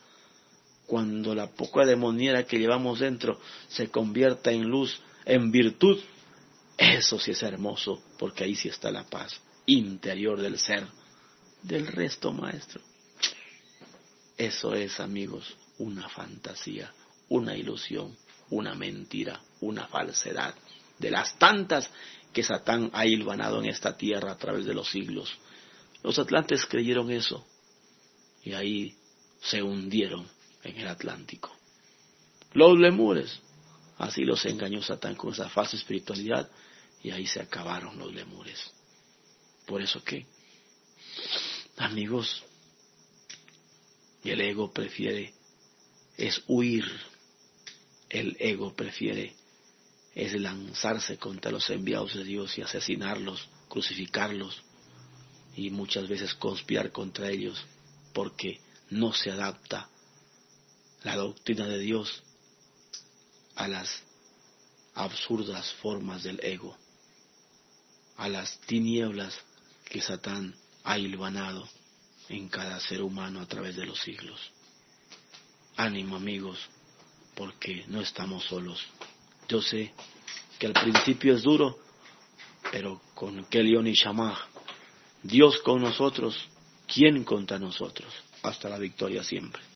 Cuando la poca demoniera que llevamos dentro se convierta en luz, en virtud, eso sí es hermoso, porque ahí sí está la paz interior del ser. Del resto, maestro. Eso es, amigos, una fantasía, una ilusión, una mentira, una falsedad, de las tantas que Satán ha hilvanado en esta tierra a través de los siglos. Los atlantes creyeron eso y ahí se hundieron en el Atlántico. Los lemures Así los engañó Satán con esa falsa espiritualidad y ahí se acabaron los lemures. Por eso que, amigos, el ego prefiere es huir, el ego prefiere es lanzarse contra los enviados de Dios y asesinarlos, crucificarlos y muchas veces conspirar contra ellos porque no se adapta la doctrina de Dios a las absurdas formas del ego, a las tinieblas que Satán ha hilvanado en cada ser humano a través de los siglos. Ánimo amigos, porque no estamos solos. Yo sé que al principio es duro, pero con Kelion y Shamah, Dios con nosotros, ¿quién contra nosotros? Hasta la victoria siempre.